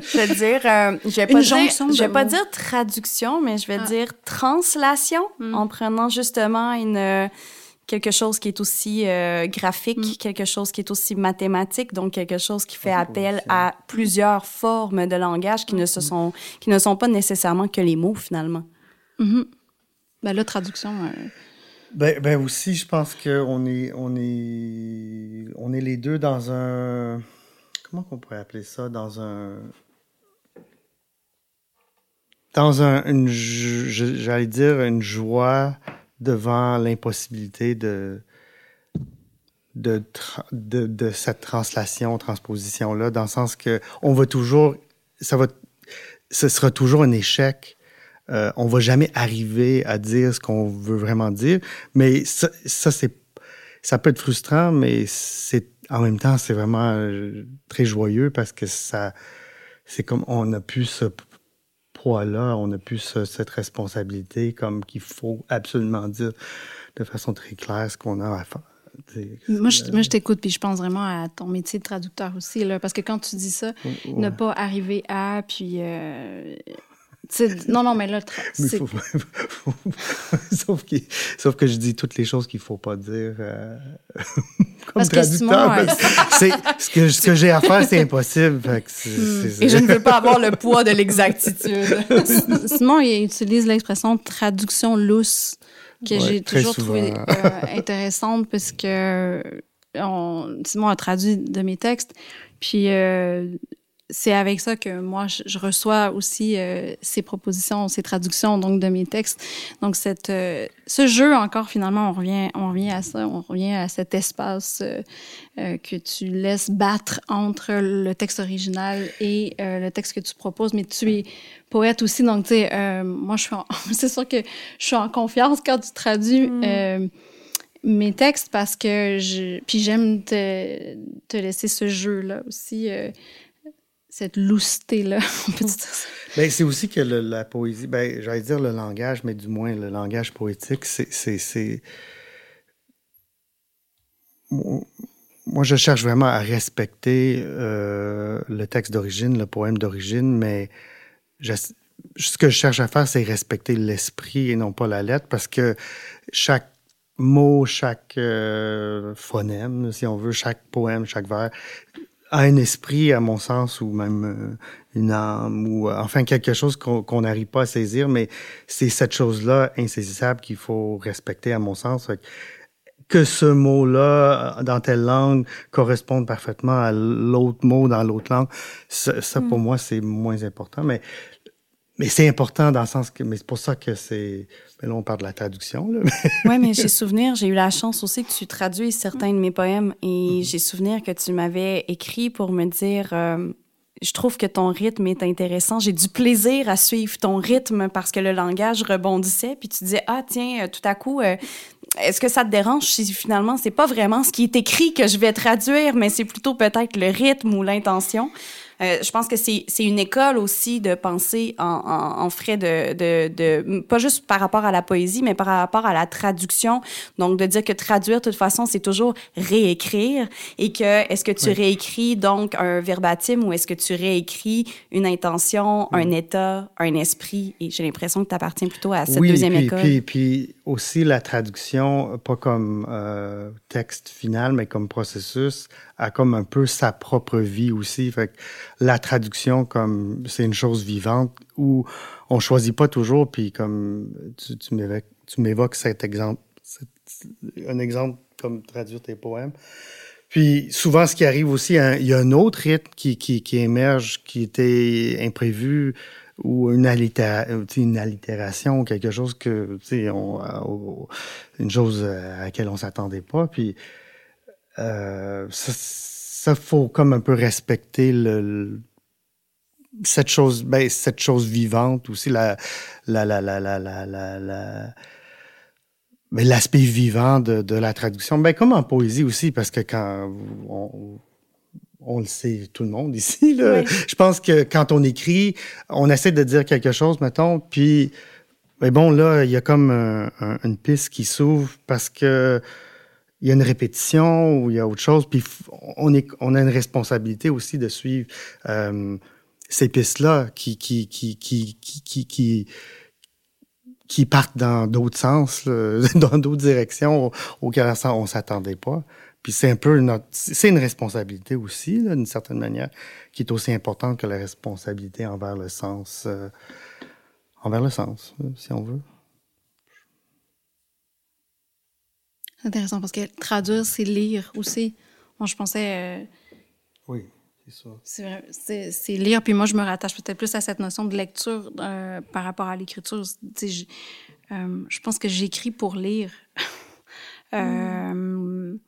je vais dire... Euh, je vais pas, dire, je vais pas dire traduction, mais je vais ah. dire translation, hmm. en prenant justement une quelque chose qui est aussi euh, graphique, mm. quelque chose qui est aussi mathématique, donc quelque chose qui fait appel à plusieurs formes de langage qui ne se mm. sont qui ne sont pas nécessairement que les mots finalement. Mm-hmm. Ben la traduction. Euh, ben, ben, aussi, je pense qu'on est on est on est les deux dans un comment qu'on pourrait appeler ça dans un dans un une j'allais dire une joie devant l'impossibilité de, de, de, cette translation, transposition-là, dans le sens que on va toujours, ça va, ce sera toujours un échec. Euh, on va jamais arriver à dire ce qu'on veut vraiment dire, mais ça, ça ça peut être frustrant, mais en même temps, c'est vraiment euh, très joyeux parce que ça, c'est comme on a plus ce poids-là, on a plus cette responsabilité, comme qu'il faut absolument dire de façon très claire ce qu'on a à faire. Moi, je, moi, je t'écoute, puis je pense vraiment à ton métier de traducteur aussi, là, parce que quand tu dis ça, ne pas arriver à, puis euh, non, non, mais là, *laughs* sauf, que, sauf, que je dis toutes les choses qu'il ne faut pas dire euh, *laughs* comme traducteur. c'est, ce que, ce que j'ai à faire, c'est impossible. Hmm. Et je ne veux pas avoir le poids de l'exactitude. Simon, il utilise l'expression traduction lousse que j'ai toujours trouvé euh, intéressante parce que on, Simon a traduit de mes textes. Puis euh, c'est avec ça que moi, je, reçois aussi euh, ces propositions, ces traductions donc de mes textes. Donc, cette, euh, ce jeu, encore, finalement, on revient, on revient à ça, on revient à cet espace euh, que tu laisses battre entre le texte original et le texte que tu proposes. Mais tu es poète aussi, donc, tu sais, moi, je suis *laughs* c'est sûr que je suis en confiance quand tu traduis. Mm. mes textes parce que je puis j'aime te, te laisser ce jeu là aussi cette lousseté-là, *laughs* on peut. Ben, c'est aussi que la poésie, ben, j'allais dire le langage, mais du moins le langage poétique, c'est. Moi, je cherche vraiment à respecter euh, le texte d'origine, le poème d'origine, mais ce que je cherche à faire, c'est respecter l'esprit et non pas la lettre, parce que chaque mot, chaque euh, phonème, si on veut, chaque poème, chaque vers, a un esprit, à mon sens, ou même euh, une âme, ou euh, enfin quelque chose qu'on n'arrive pas à saisir, mais c'est cette chose-là insaisissable qu'il faut respecter, à mon sens. Que ce mot-là, dans telle langue, corresponde parfaitement à l'autre mot dans l'autre langue, ça, ça pour mm. moi, c'est moins important. Mais mais c'est important dans le sens que, mais c'est pour ça que c'est, mais là on parle de la traduction. Là. *laughs* oui, mais j'ai *laughs* souvenir, j'ai eu la chance aussi que tu traduises certains de mes poèmes et mhm. j'ai souvenir que tu m'avais écrit pour me dire, euh, je trouve que ton rythme est intéressant. J'ai du plaisir à suivre ton rythme parce que le langage rebondissait. Puis tu disais, ah tiens, euh, tout à coup, euh, est-ce que ça te dérange si finalement c'est pas vraiment ce qui est écrit que je vais traduire, mais c'est plutôt peut-être le rythme ou l'intention? Euh, je pense que c'est une école aussi de penser en, en, en frais de, de, de, pas juste par rapport à la poésie, mais par rapport à la traduction. Donc, de dire que traduire, de toute façon, c'est toujours réécrire et que est-ce que tu réécris donc un verbatim ou est-ce que tu réécris une intention, un état, un esprit? Et j'ai l'impression que tu appartiens plutôt à cette deuxième puis, école. Puis, puis aussi la traduction, pas comme euh, texte final, mais comme processus, a comme un peu sa propre vie aussi. Fait que la traduction, comme c'est une chose vivante où on choisit pas toujours, puis comme tu, tu m'évoques cet exemple, un exemple comme traduire tes poèmes. Puis souvent, ce qui arrive aussi, il y a un autre rythme qui, qui, qui émerge, qui était imprévu, ou une, une allitération, quelque chose que, tu sais, une chose à laquelle on s'attendait pas. Puis euh, ça, ça, faut comme un peu respecter le, cette chose, ben, cette chose vivante aussi, la, la, la, la, la, la, la, mais l'aspect vivant de, de, la traduction, ben, comme en poésie aussi, parce que quand on, on le sait tout le monde ici. Là. Je pense que quand on écrit, on essaie de dire quelque chose, mettons, puis mais bon, là, il y a comme une piste qui s'ouvre parce que il y a une répétition ou il y a autre chose, puis on, est, on a une responsabilité aussi de suivre euh, ces pistes-là qui, qui, qui, qui, qui, qui, qui partent dans d'autres sens, *laughs* dans d'autres directions auxquelles on s'attendait pas. Puis c'est un peu notre, c'est une responsabilité aussi, d'une certaine manière, qui est aussi importante que la responsabilité envers le sens, euh, envers le sens, si on veut. C'est intéressant parce que traduire, c'est lire aussi. Moi, je pensais. Euh, oui, c'est ça. C'est c'est lire. Puis moi, je me rattache peut-être plus à cette notion de lecture par rapport à l'écriture. Je, je pense que j'écris pour lire. Mm *laughs*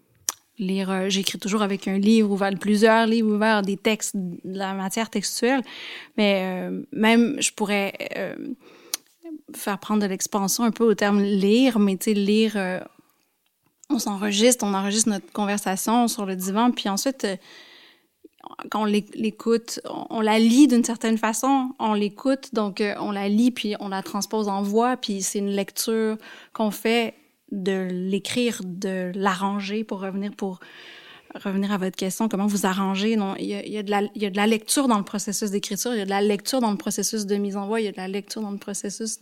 lire. Euh, j'écris toujours avec un livre ouvert, plusieurs livres ouverts, des textes, de la matière textuelle. Mais euh, même, je pourrais euh, faire prendre de l'expansion un peu au terme lire, mais tu sais, lire on s'enregistre, on enregistre notre conversation sur le divan, puis ensuite, euh, quand on l'écoute, on, la lit d'une certaine façon, on l'écoute, donc euh, on la lit, puis on la transpose en voix, puis c'est une lecture qu'on fait de l'écrire, de l'arranger pour revenir pour revenir à votre question, comment vous arrangez. Non, il y a, de, la, lecture dans le processus d'écriture, il y a de la lecture dans le processus de mise en voix, il y a de la lecture dans le processus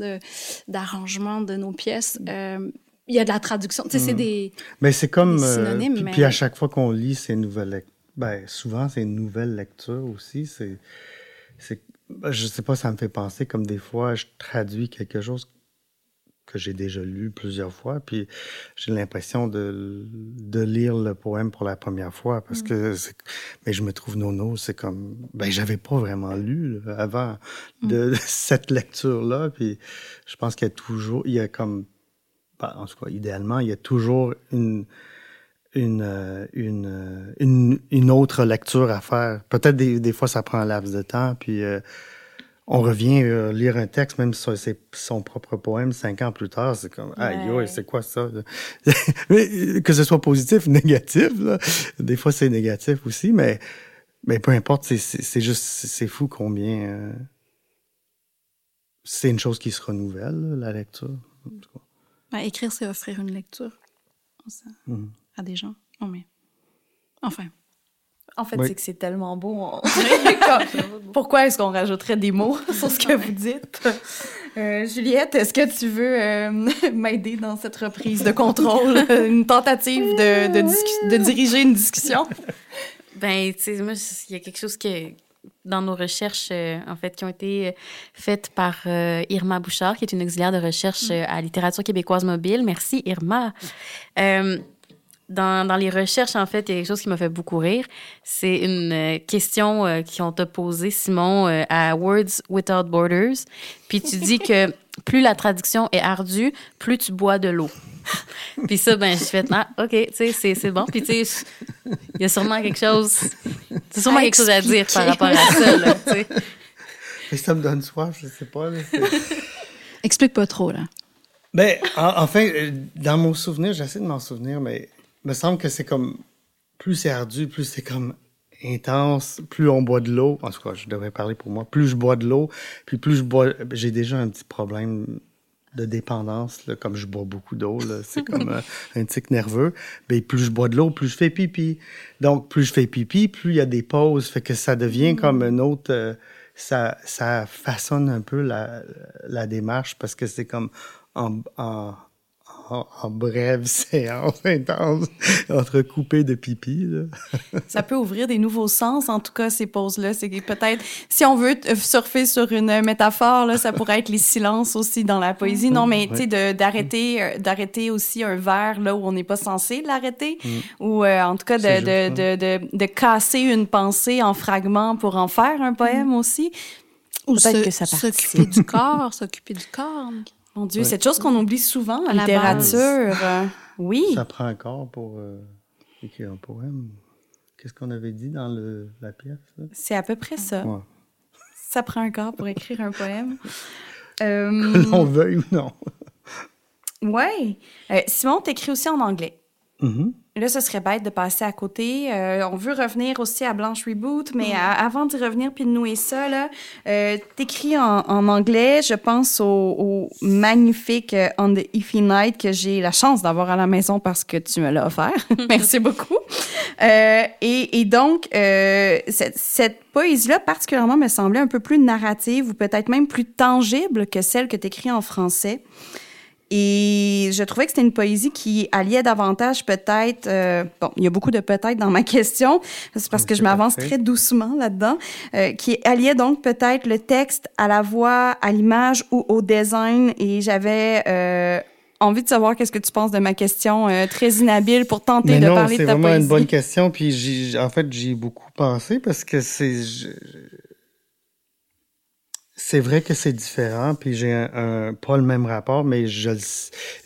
d'arrangement de, nos pièces. Euh, il y a de la traduction. Tu sais, c'est mm. des. Mais c'est comme. Euh, synonymes, puis, à chaque fois qu'on lit ces nouvelles lectures, ben, souvent, c'est une nouvelle lecture aussi. C'est. Ben, je sais pas, ça me fait penser comme des fois, je traduis quelque chose que j'ai déjà lu plusieurs fois, puis j'ai l'impression de, de lire le poème pour la première fois parce mm. que mais je me trouve nono, c'est comme ben j'avais pas vraiment lu avant mm. de, *laughs* cette lecture là, puis je pense qu'il y a toujours il y a comme en tout cas idéalement il y a toujours une une, une, une, une autre lecture à faire. Peut-être des, des fois ça prend un laps de temps, puis euh, on revient euh, lire un texte, même si c'est son propre poème, cinq ans plus tard, c'est comme, aïe, c'est quoi ça? *laughs* que ce soit positif ou *laughs* négatif, des fois c'est négatif aussi, mais, mais peu importe, c'est juste, c'est fou combien euh, c'est une chose qui se renouvelle, la lecture. Ben, écrire, c'est offrir une lecture mmh. à des gens. Oh, mais... Enfin. En fait, c'est que c'est tellement beau. *laughs* *laughs* Pourquoi est-ce qu'on rajouterait des mots *laughs* sur ce que vous dites? Euh, Juliette, est-ce que tu veux euh, m'aider dans cette reprise de contrôle, une tentative de, de, diriger une discussion? Ben, tu sais, moi, il y a quelque chose qui dans nos recherches, euh, en fait, qui ont été faites par Irma Bouchard, qui est une auxiliaire de recherche mm. à Littérature québécoise mobile. Merci, Irma dans, dans les recherches, en fait, il y a quelque chose qui m'a fait beaucoup rire. C'est une euh, question euh, ont te posée, Simon, euh, à Words Without Borders. Puis tu dis que *laughs* plus la traduction est ardue, plus tu bois de l'eau. *laughs* Puis ça, ben, je fais, ah, OK, tu sais, c'est bon. Puis tu sais, il y a sûrement quelque chose, c'est sûrement quelque chose à dire par rapport à ça, là, tu sais. *laughs* ça me donne soif, je sais pas. *laughs* Explique pas trop, là. Ben, enfin, dans mon souvenir, j'essaie de m'en souvenir, mais me semble que c'est comme plus c'est ardu, plus c'est comme intense, plus on boit de l'eau. En tout cas, je devrais parler pour moi. Plus je bois de l'eau, puis plus je bois, j'ai déjà un petit problème de dépendance, là, comme je bois beaucoup d'eau, c'est *laughs* comme euh, un tic nerveux. Mais plus je bois de l'eau, plus je fais pipi. Donc, plus je fais pipi, plus il y a des pauses, fait que ça devient mm. comme un autre. Euh, ça, ça façonne un peu la, la démarche parce que c'est comme en, en en, brève *laughs* séance intense, entrecoupée de pipi. *laughs* ça peut ouvrir des nouveaux sens, en tout cas, ces pauses-là. C'est peut-être, si on veut surfer sur une métaphore, là, ça pourrait être les silences aussi dans la poésie. Non, mais tu sais, d'arrêter, euh, d'arrêter aussi un vers là où on n'est pas censé l'arrêter, mm. ou euh, en tout cas de, de, de, de, casser une pensée en fragments pour en faire un poème mm. aussi. Ou peut-être que ça S'occuper du corps, s'occuper du corps. Mon Dieu, cette chose qu'on oublie souvent en littérature. Euh, *laughs* oui. Ça prend un corps pour euh, écrire un poème. Qu'est-ce qu'on avait dit dans le, la pièce? C'est à peu près ça. Ça prend un corps pour écrire un poème. *laughs* Euh... Que l'on veuille ou non. oui. Euh, Simon, t'écris aussi en anglais. Mm-hmm. Là, ce serait bête de passer à côté. Euh, on veut revenir aussi à Blanche Reboot, mais avant d'y revenir puis de nouer ça, là, euh, t'écris en, en, anglais. Je pense au, au magnifique euh, On the Iffy Night que j'ai la chance d'avoir à la maison parce que tu me l'as offert. *laughs* Merci beaucoup. Euh, et, et, donc, euh, cette, cette poésie-là particulièrement me semblait un peu plus narrative ou peut-être même plus tangible que celle que t'écris en français. Et je trouvais que c'était une poésie qui alliait davantage peut-être, euh, bon, il y a beaucoup de peut-être dans ma *laughs* question, c'est parce que je m'avance très doucement là-dedans, euh, qui alliait donc peut-être le texte à la voix, à l'image ou au design. Et j'avais euh, envie de savoir qu'est-ce que tu penses de ma question euh, très inhabile pour tenter de parler de ta poésie. C'est vraiment une bonne question. Puis en fait, j'y ai beaucoup pensé parce que c'est c'est vrai que c'est différent, puis j'ai un, pas le même rapport, mais je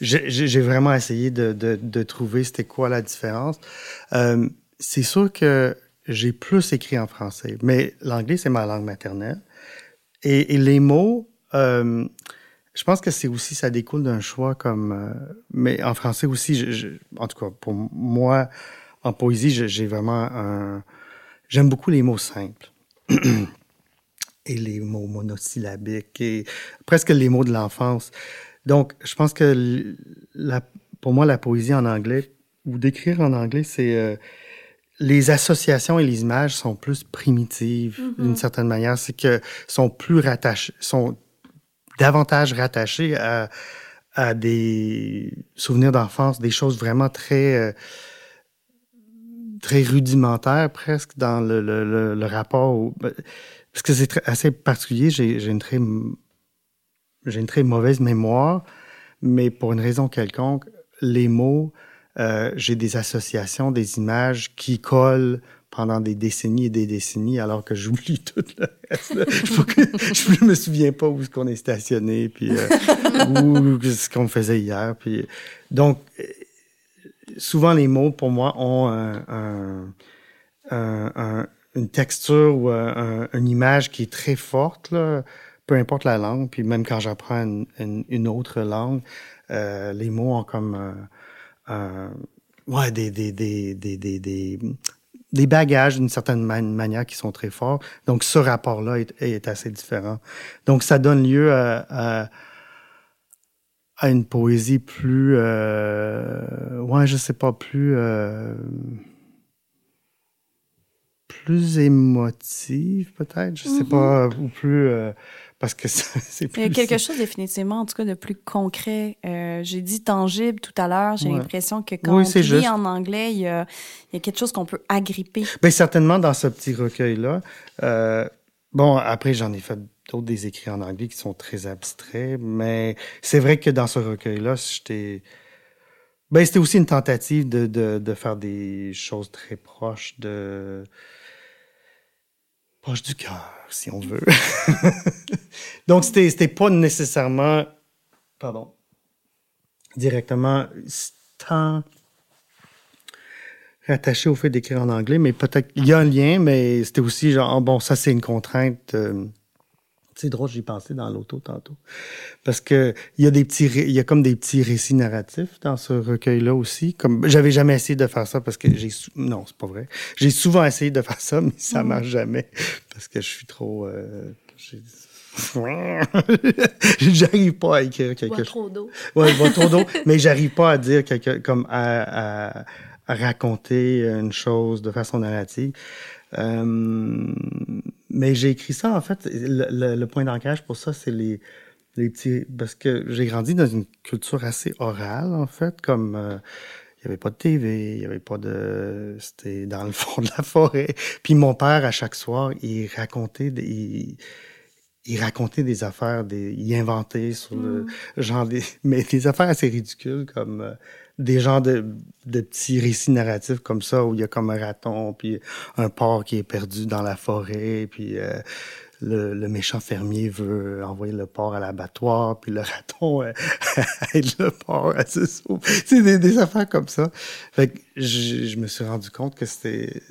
j'ai vraiment essayé de, de, de trouver c'était quoi la différence. Euh, c'est sûr que j'ai plus écrit en français, mais l'anglais c'est ma langue maternelle et, et les mots, euh, je pense que c'est aussi, ça découle d'un choix comme, euh, mais en français aussi, je, en tout cas, pour moi, en poésie, j'ai vraiment un, j'aime beaucoup les mots simples. *clears throat* et les mots monosyllabiques et presque les mots de l'enfance. Donc, je pense que la, pour moi, la poésie en anglais, ou d'écrire en anglais, c'est euh, les associations et les images sont plus primitives mm-hmm. d'une certaine manière. C'est que sont plus rattachées, sont davantage rattachées à, à des souvenirs d'enfance, des choses vraiment très euh, très rudimentaires presque dans le, le, le, rapport. Au, ben, parce que c'est assez particulier. J'ai une très j'ai une très mauvaise mémoire, mais pour une raison quelconque, les mots, euh, j'ai des associations, des images qui collent pendant des décennies et des décennies, alors que j'oublie *laughs* tout le reste. je, me souviens pas où est-ce qu'on est stationné, puis euh, où ce qu'on faisait hier. Puis donc souvent les mots pour moi ont un, un, un, une texture ou une image qui est très forte. Là peu importe la langue, puis même quand j'apprends une, une, autre langue, euh, les mots ont comme euh, euh, ouais, des, des, des, des, des, des bagages d'une certaine manière qui sont très forts. Donc, ce rapport-là est, est, assez différent. Donc, ça donne lieu à, à, une poésie plus... Euh, ouais, je sais pas, plus... Euh, plus émotive, peut-être, je sais pas, ou plus parce que *laughs* c'est plus... Il y a quelque chose définitivement, en tout cas, de plus concret. Euh, j'ai dit tangible tout à l'heure. J'ai l'impression que quand on lit en anglais, il y, a, il y a quelque chose qu'on peut agripper. Bien, certainement dans ce petit recueil-là. Euh, bon, après, j'en ai fait d'autres des écrits en anglais qui sont très abstraits, mais c'est vrai que dans ce recueil-là, j'étais... Ben, c'était aussi une tentative de, de, de faire des choses très proches de proche du cœur, si on veut. *laughs* Donc, c'était, c'était pas nécessairement, pardon, directement tant rattaché au fait d'écrire en anglais, mais peut-être, il y a un lien, mais c'était aussi genre, bon, ça c'est une contrainte. Euh, c'est drôle, j'y pensé dans l'auto tantôt. Parce que il y a des petits, il y a comme des petits récits narratifs dans ce recueil-là aussi. Comme, j'avais jamais essayé de faire ça parce que j'ai, non, c'est pas vrai. J'ai souvent essayé de faire ça, mais ça mm. marche jamais parce que je suis trop, euh, *laughs* j'arrive pas à écrire quelque chose. trop d'eau. Ouais, je trop d'eau, *laughs* mais j'arrive pas à dire quelque, comme à, à, à raconter une chose de façon narrative. Euh, mais j'ai écrit ça, en fait, le, le, point d'ancrage pour ça, c'est les, les petits... Parce que j'ai grandi dans une culture assez orale, en fait, comme... Euh, il n'y avait pas de TV, il n'y avait pas de... C'était dans le *laughs* fond de la forêt. Puis mon père, à chaque soir, il racontait... Des, il, il racontait des affaires, des, il inventait sur le mm. genre des, *laughs* mais des affaires assez ridicules comme euh, des genres de, de, petits récits narratifs comme ça où il y a comme un raton puis un porc qui est perdu dans la forêt puis euh, le, le, méchant fermier veut envoyer le porc à l'abattoir puis le raton euh, *laughs* aide le porc à se sauver. C'est des, des, affaires comme ça. Fait que je, je me suis rendu compte que c'était,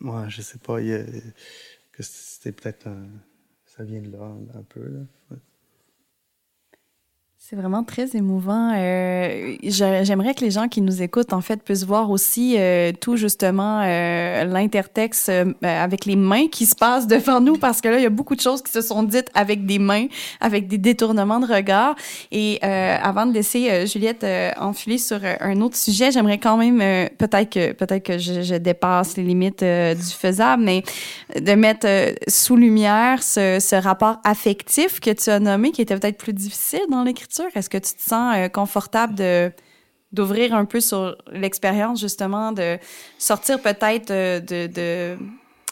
moi je sais pas, y a, que c'était peut-être un, ça vient de là un, peu là. C'est vraiment très émouvant. Euh, J'aimerais que les gens qui nous écoutent, en fait, puissent voir aussi euh, tout justement euh, l'intertexte euh, avec les mains qui se passent devant nous, parce que là, il y a beaucoup de choses qui se sont dites avec des mains, avec des détournements de regard. Et euh, avant de laisser Juliette enfiler sur un autre sujet, j'aimerais quand même, peut-être que peut-être que je, je, dépasse les limites du faisable, mais de mettre sous lumière ce, ce rapport affectif que tu as nommé, qui était peut-être plus difficile dans l'écriture est-ce que tu te sens euh, confortable de d'ouvrir un peu sur l'expérience justement de sortir peut-être euh, de, de,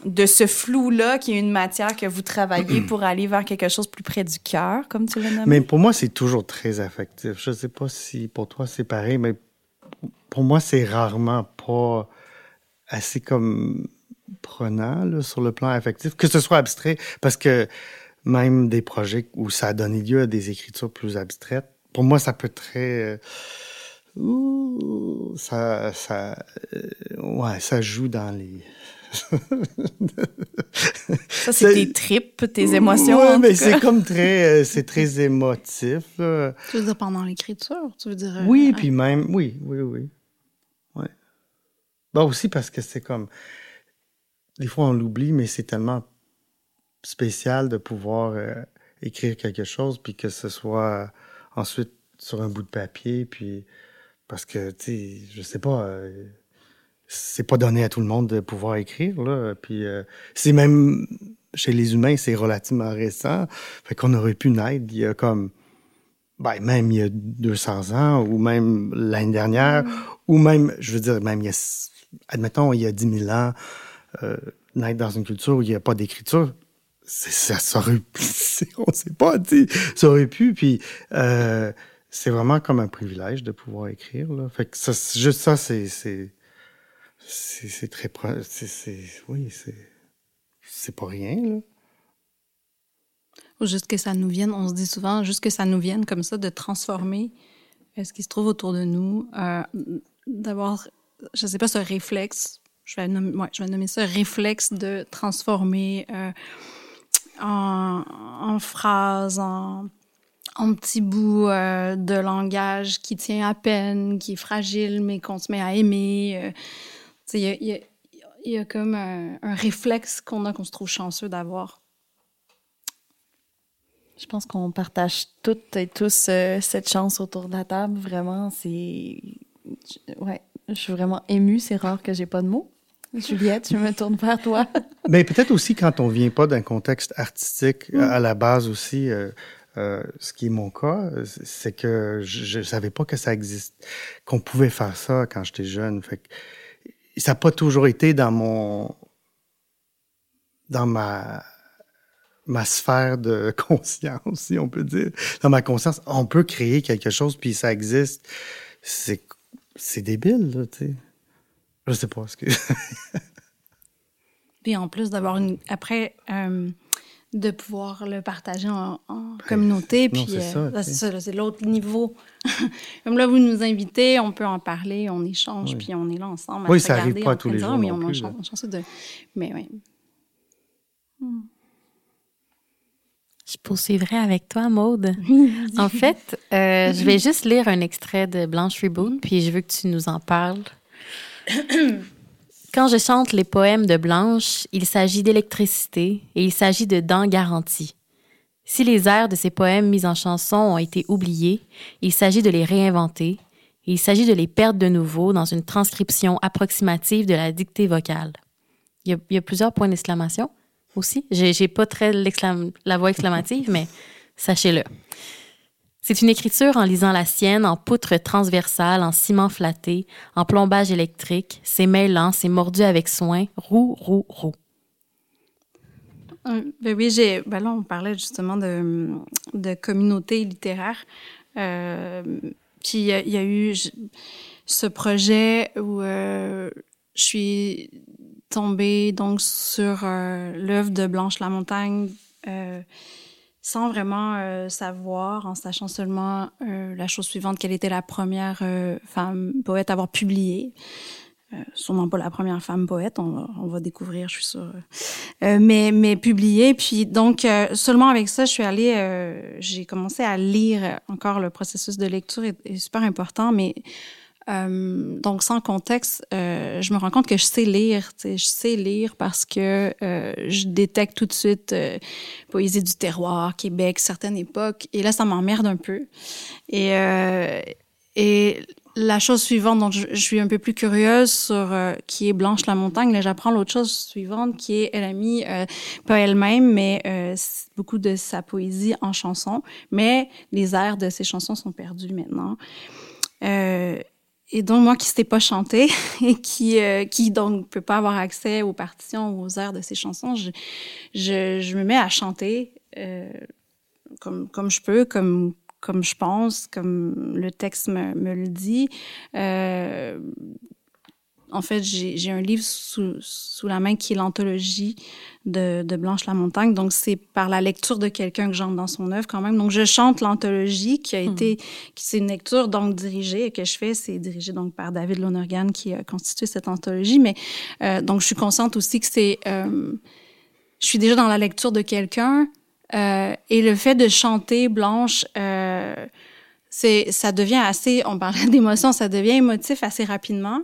de ce flou-là qui est une matière que vous travaillez *clears throat* pour aller vers quelque chose plus près du cœur, comme tu l'as nommé? Mais pour moi, c'est toujours très affectif. Je ne sais pas si pour toi c'est pareil, mais pour moi, c'est rarement pas assez comme prenant sur le plan affectif, que ce soit abstrait, parce que même des projets où ça a donné lieu à des écritures plus abstraites. Pour moi, ça peut très... Euh, ça, ça, euh, ouais, ça joue dans les, *laughs* Ça, c'est tes tripes, tes émotions. Oui, mais c'est comme très, euh, c'est très émotif. Tu veux dire pendant l'écriture? Tu veux dire. Euh, oui, puis même, oui, oui, oui. Ouais. Bah aussi parce que c'est comme. Des fois, on l'oublie, mais c'est tellement spécial de pouvoir euh, écrire quelque chose, puis que ce soit ensuite sur un bout de papier, puis parce que, tu sais, je sais pas, euh, c'est pas donné à tout le monde de pouvoir écrire, là. Puis euh, c'est même, chez les humains, c'est relativement récent. Fait qu'on aurait pu naître il y a comme, ben, même il y a 200 ans, ou même l'année dernière, ou même, je veux dire, même il y a, admettons, il y a 10 000 ans, naître dans une culture où il n'y a pas d'écriture, ça, aurait pu, *laughs* on sait pas, ça aurait pu, puis euh, c'est vraiment comme un privilège de pouvoir écrire. Là. Fait que ça, juste ça, c'est c'est très c'est oui c'est c'est pas rien là. Juste que ça nous vienne, on se dit souvent, juste que ça nous vienne comme ça de transformer euh, ce qui se trouve autour de nous, euh, d'avoir, je sais pas, ce réflexe, je vais nommer, ouais, je vais nommer ça réflexe de transformer euh, en, en phrases, en un petit bout euh, de langage qui tient à peine, qui est fragile, mais qu'on se met à aimer. Il y, y, a, comme un, réflexe qu'on a qu'on se trouve chanceux d'avoir. Je pense qu'on partage toutes et tous euh, cette chance autour de la table. Vraiment, c'est. Ouais, je suis vraiment émue. C'est rare que j'ai pas de mots. Juliette, je me tourne vers toi. *laughs* Mais peut-être aussi quand on vient pas d'un contexte artistique mm. à la base aussi. Euh, euh, ce qui est mon cas, c'est que je ne savais pas que ça existe, qu'on pouvait faire ça quand j'étais jeune. Fait ça n'a pas toujours été dans mon, dans ma, ma sphère de *laughs* conscience, si on peut dire. Dans ma conscience, on peut créer quelque chose, puis ça existe. C'est, c'est débile, là, tu sais. Je sais pas que. puis en plus d'avoir une. Après, euh, de pouvoir le partager en, communauté. puis euh, c'est l'autre niveau. *laughs* Comme là, vous nous invitez, on peut en parler, on échange, puis on est là ensemble. oui, ça n'arrive pas tous les jours. Oui, on, plus, on, de. Mais oui. Hmm. Je poursuivrai avec toi, Maude. *laughs* en fait, euh, je vais juste lire un extrait de Blanche Reboot, puis je veux que tu nous en parles. *clears throat* Quand je chante les poèmes de Blanche, il s'agit d'électricité et il s'agit de dents garanties. Si les airs de ces poèmes mis en chanson ont été oubliés, il s'agit de les réinventer et il s'agit de les perdre de nouveau dans une transcription approximative de la dictée vocale. Il y a, plusieurs points d'exclamation aussi. J'ai pas très la voix exclamative, mais sachez-le. C'est une écriture en lisant la sienne, en poutre transversale, en ciment flatté, en plombage électrique. C'est mêlant, c'est mordu avec soin. Roux, roux, roux. Euh, ben oui, j'ai. Ben là, on parlait justement de, communauté littéraire. Euh, puis il y, a eu ce projet où euh, je suis tombée donc sur l'œuvre de Blanche Lamontagne sans vraiment euh, savoir, en sachant seulement euh, la chose suivante, qu'elle était la première euh, femme poète à avoir publié. sûrement pas la première femme poète, on va, on va découvrir, je suis sûre. mais, mais publié. Puis donc, seulement avec ça, je suis allée, j'ai commencé à lire encore le processus de lecture est, est super important, mais euh, donc, sans contexte, euh, je me rends compte que je sais lire. Je sais lire parce que euh, je détecte tout de suite euh, poésie du terroir, Québec, certaines époques. Et là, ça m'emmerde un peu. Et, euh, et la chose suivante dont je, suis un peu plus curieuse sur qui est Blanche la montagne, là j'apprends l'autre chose suivante qui est elle a mis pas elle-même mais beaucoup de sa poésie en chanson, mais les airs de ses chansons sont perdus maintenant. Euh, et donc moi qui ne sais pas chanter *laughs* et qui euh, qui donc peut pas avoir accès aux partitions ou aux airs de ces chansons, je je, je me mets à chanter euh, comme comme je peux, comme comme je pense, comme le texte me, me le dit. Euh, en fait, j'ai un livre sous, sous, la main qui est l'anthologie de, de, Blanche Lamontagne. Donc, c'est par la lecture de quelqu'un que j'entre dans son œuvre quand même. Donc, je chante l'anthologie qui a hmm. été, qui c'est une lecture donc dirigée et que je fais, c'est dirigé donc par David Lonergan qui a constitué cette anthologie. Mais euh, donc, je suis consciente aussi que c'est, euh, je suis déjà dans la lecture de quelqu'un euh, et le fait de chanter Blanche. C'est, ça devient assez, on parlait *laughs* d'émotion, ça devient émotif assez rapidement.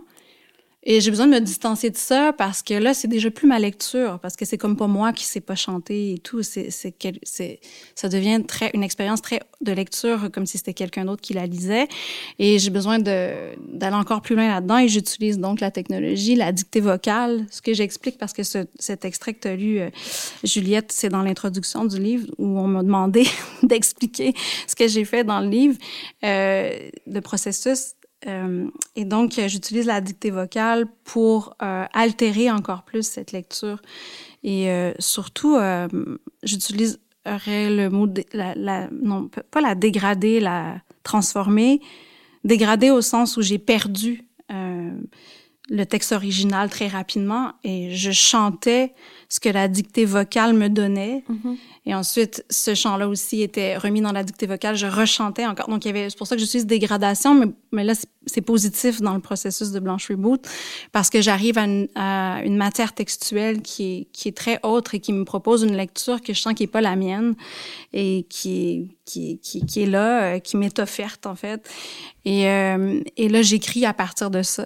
Et j'ai besoin de me distancer de ça parce que là, c'est déjà plus ma lecture, parce que c'est comme pas moi qui sais pas chanter et tout. C'est, c'est, ça devient très, une expérience très de lecture, comme si c'était quelqu'un d'autre qui la lisait. Et j'ai besoin de, d'aller encore plus loin là-dedans et j'utilise donc la technologie, la dictée vocale, ce que j'explique parce que ce, cet extrait que tu lu, euh, Juliette, c'est dans l'introduction du livre où on m'a demandé *laughs* d'expliquer ce que j'ai fait dans le livre, euh, le processus euh, et donc, j'utilise la dictée vocale pour euh, altérer encore plus cette lecture. Et euh, surtout, euh, j'utiliserais le mot, la, non, pas la dégrader, la transformer. Dégrader au sens où j'ai perdu le texte original très rapidement et je chantais ce que la dictée vocale me donnait. Mm-hmm. Et ensuite, ce chant-là aussi était remis dans la dictée vocale. Je rechantais encore. Donc, il y avait, c'est pour ça que je suis dégradation, mais, mais là, c'est positif dans le processus de Blanche Reboot parce que j'arrive à, à une, matière textuelle qui est, qui est très autre et qui me propose une lecture que je sens qui est pas la mienne et qui qui, qui, qui est là, euh, qui m'est offerte, en fait. Et, euh, et là, j'écris à partir de ça.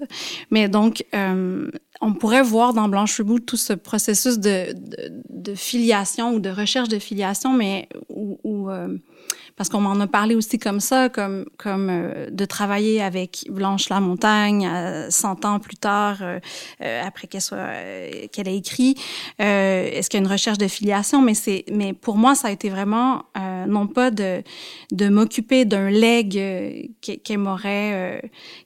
Mais donc, euh, on pourrait voir dans Blanche Reboot tout ce processus de, de, filiation ou de recherche de filiation, mais où, où euh, parce qu'on m'en a parlé aussi comme ça, comme comme euh, de travailler avec Blanche Lamontagne euh, 100 ans plus tard, euh, euh, après qu'elle soit qu'elle ait écrit. Est-ce qu'il y a une recherche de filiation? Mais c'est mais pour moi ça a été vraiment non pas de de m'occuper d'un leg qu'elle m'aurait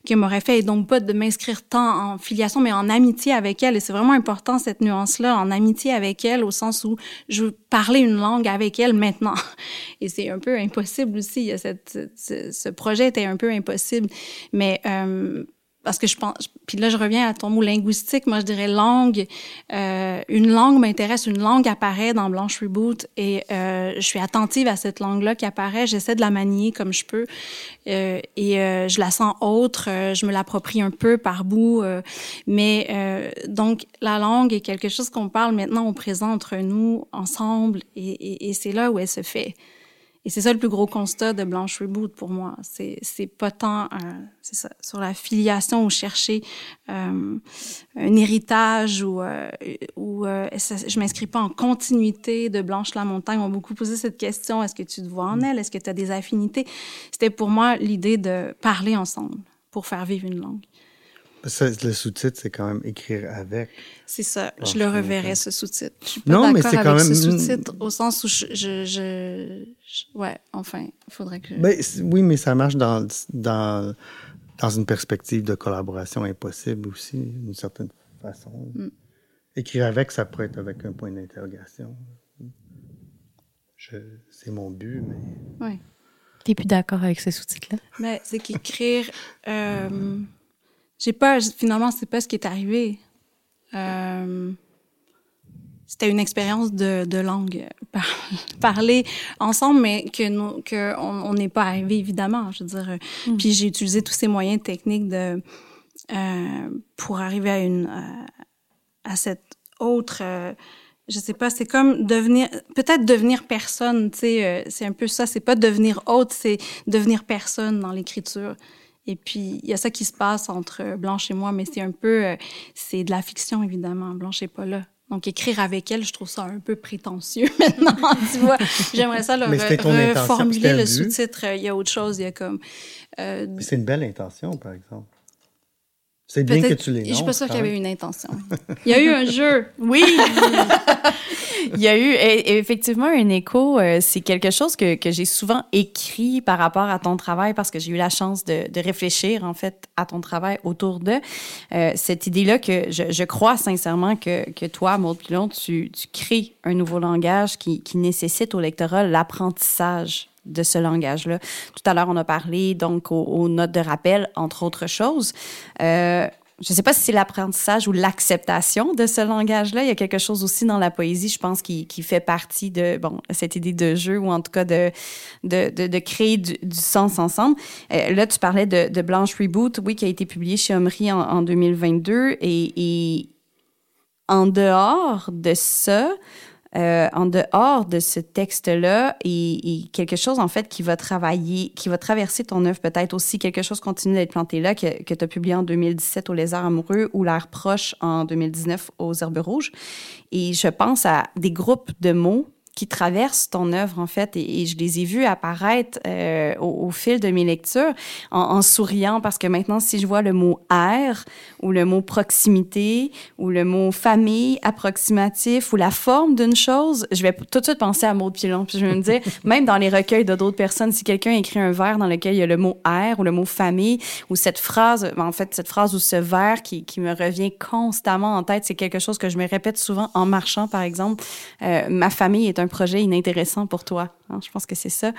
qu'elle m'aurait fait et donc pas de m'inscrire tant en filiation mais en amitié avec elle. Et c'est vraiment important cette nuance là en amitié avec elle au sens où je parler une langue avec elle maintenant. *laughs* Et c'est un peu impossible aussi. Cette, ce, projet était un peu impossible. Mais euh, parce que je pense, puis là je reviens à ton mot linguistique, moi je dirais langue. Euh, une langue m'intéresse, une langue apparaît dans Blanche Reboot et euh, je suis attentive à cette langue-là qui apparaît. J'essaie de la manier comme je peux et je la sens autre. Je me l'approprie un peu par bout, mais donc la langue est quelque chose qu'on parle maintenant au présent entre nous ensemble et c'est là où elle se fait. Et c'est ça le plus gros constat de Blanche Reboot pour moi. C'est, c'est pas tant, sur la filiation ou chercher euh, un héritage ou, euh, ou euh, je m'inscris pas en continuité de Blanche Lamontagne. On m'a beaucoup posé cette question. Est-ce que tu te vois en elle? Est-ce que tu as des affinités? C'était pour moi l'idée de parler ensemble pour faire vivre une langue. Ça, le sous-titre, c'est quand même écrire avec. C'est ça. je le reverrai, ce sous-titre. Je suis pas non, mais c'est quand même. ce sous-titre au sens où je, je, je, Ouais, enfin, il faudrait que. Ben, oui, mais ça marche dans, dans, dans une perspective de collaboration impossible aussi, d'une certaine façon. Mm. Écrire avec, ça pourrait être avec un point d'interrogation. C'est mon but, mais. Oui. T'es plus d'accord avec ce sous-titre-là? Mais c'est qu'écrire. Euh, j'ai pas, finalement, c'est pas ce qui est arrivé. Euh, c'était une expérience de, de langue, *laughs* parler ensemble, mais que nous, que on n'est pas arrivé évidemment. Je veux dire, mm. puis j'ai utilisé tous ces moyens techniques de euh, pour arriver à une à cette autre. Euh, je sais pas, c'est comme devenir, peut-être devenir personne, tu sais, euh, c'est un peu ça. C'est pas devenir autre, c'est devenir personne dans l'écriture. Et puis, il y a ça qui se passe entre Blanche et moi, mais c'est un peu, euh, c'est de la fiction, évidemment. Blanche n'est pas là. Donc, écrire avec elle, je trouve ça un peu prétentieux *laughs* maintenant, tu vois. J'aimerais ça le reformuler le sous-titre. Il y a autre chose, il y a comme... Euh, c'est une belle intention, par exemple. C'est bien que tu l'aies. Je suis pas sûre qu'il y avait une intention. Il y a eu un jeu. Oui. *laughs* Il y a eu effectivement un écho. Euh, c'est quelque chose que, que j'ai souvent écrit par rapport à ton travail parce que j'ai eu la chance de, de, réfléchir en fait à ton travail autour de euh, cette idée-là que je, je, crois sincèrement que, que toi, Maud Pilon, tu, tu crées un nouveau langage qui, qui nécessite au lectorat l'apprentissage de ce langage-là. Tout à l'heure, on a parlé donc aux, notes de rappel, entre autres choses. Euh, je ne sais pas si c'est l'apprentissage ou l'acceptation de ce langage-là. Il y a quelque chose aussi dans la poésie, je pense, qui, fait partie de bon cette idée de jeu ou en tout cas de, de, créer du, sens ensemble. Euh, là, tu parlais de, Blanche Reboot, oui, qui a été publié chez Omri en, en 2022. Et, et en dehors de ça, euh, en dehors de ce texte-là et, quelque chose, en fait, qui va travailler, qui va traverser ton œuvre, peut-être aussi quelque chose continue d'être planté là, que, que tu as publié en 2017 au Lézard amoureux ou L'air proche en 2019 aux Herbes rouges. Et je pense à des groupes de mots qui traversent ton œuvre, en fait, et, je les ai vus apparaître euh, au, fil de mes lectures en, souriant, parce que maintenant, si je vois le mot air ou le mot proximité ou le mot famille approximatif ou la forme d'une chose, je vais tout de suite penser à Maud Pilon. Puis je vais me dire, *laughs* même dans les recueils de d'autres personnes, si quelqu'un écrit un vers dans lequel il y a le mot air ou le mot famille ou cette phrase, en fait, cette phrase ou ce vers qui, qui me revient constamment en tête, c'est quelque chose que je me répète souvent en marchant, par exemple. Euh, ma famille est un projet inintéressant pour toi. Hein, je pense que c'est ça.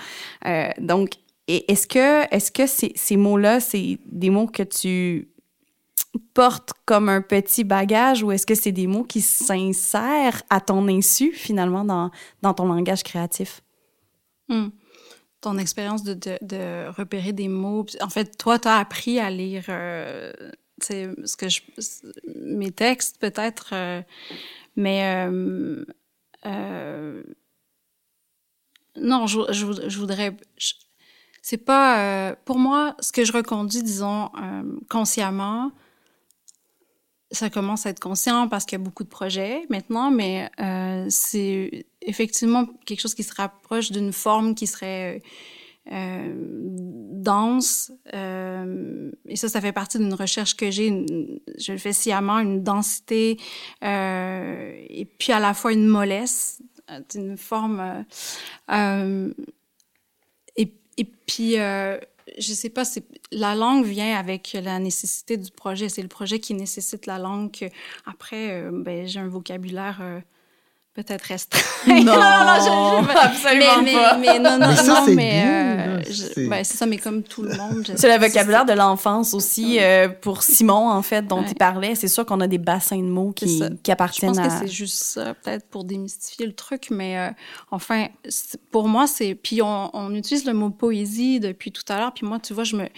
Euh, donc, est-ce que, est-ce que ces, mots-là, c'est des mots que tu portes comme un petit bagage ou est-ce que c'est des mots qui s'insèrent à ton insu, finalement, dans, ton langage créatif? Hmm. Ton expérience de, repérer des mots. En fait, toi, tu as appris à lire euh, ce que mes textes, peut-être, euh, mais euh, non, je, voudrais. C'est pas. Euh, pour moi, ce que je reconduis, disons, euh, consciemment, ça commence à être conscient parce qu'il y a beaucoup de projets maintenant, mais euh, c'est effectivement quelque chose qui se rapproche d'une forme qui serait euh, dense. Euh, et ça, ça fait partie d'une recherche que j'ai. Je le fais sciemment, une densité et puis à la fois une mollesse une forme. Euh, et, et, puis, euh, je sais pas, la langue vient avec la nécessité du projet. C'est le projet qui nécessite la langue. après, euh, ben, j'ai un vocabulaire peut-être restreint. *laughs* Non, non, non, je, absolument mais, pas. Mais, non, non, mais ça, non, mais euh, ben, c'est ça, mais comme tout le monde. C'est le vocabulaire de l'enfance aussi euh, pour Simon en fait dont il parlait. C'est sûr qu'on a des bassins de mots qui, qui appartiennent à. Je pense que c'est juste ça, peut-être pour démystifier le truc, mais euh, enfin, pour moi c'est. Puis on, on, utilise le mot poésie depuis tout à l'heure. Puis moi, tu vois, je me.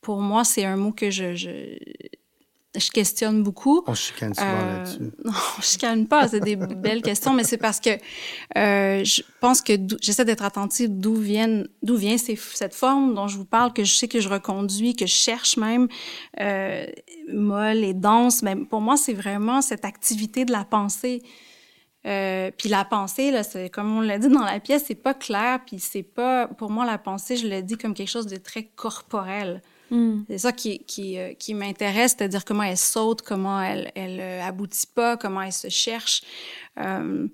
Pour moi, c'est un mot que je, je je questionne beaucoup. On chicane souvent euh, là-dessus. *laughs* Non, on chicane pas. C'est des *laughs* belles questions, mais c'est parce que euh, je pense que j'essaie d'être attentive d'où viennent, d'où vient cette forme dont je vous parle, que je sais que je reconduis, que je cherche même euh, molle et dense. Mais pour moi, c'est vraiment cette activité de la pensée. Euh, puis la pensée, là, c'est comme on l'a dit dans la pièce, c'est pas clair. Puis c'est pas, pour moi, la pensée, je le dis comme quelque chose de très corporel. Mm. C'est ça qui, qui, euh, qui m'intéresse, c'est-à-dire comment elle saute, comment elle, elle euh, aboutit pas, comment elle se cherche, euh,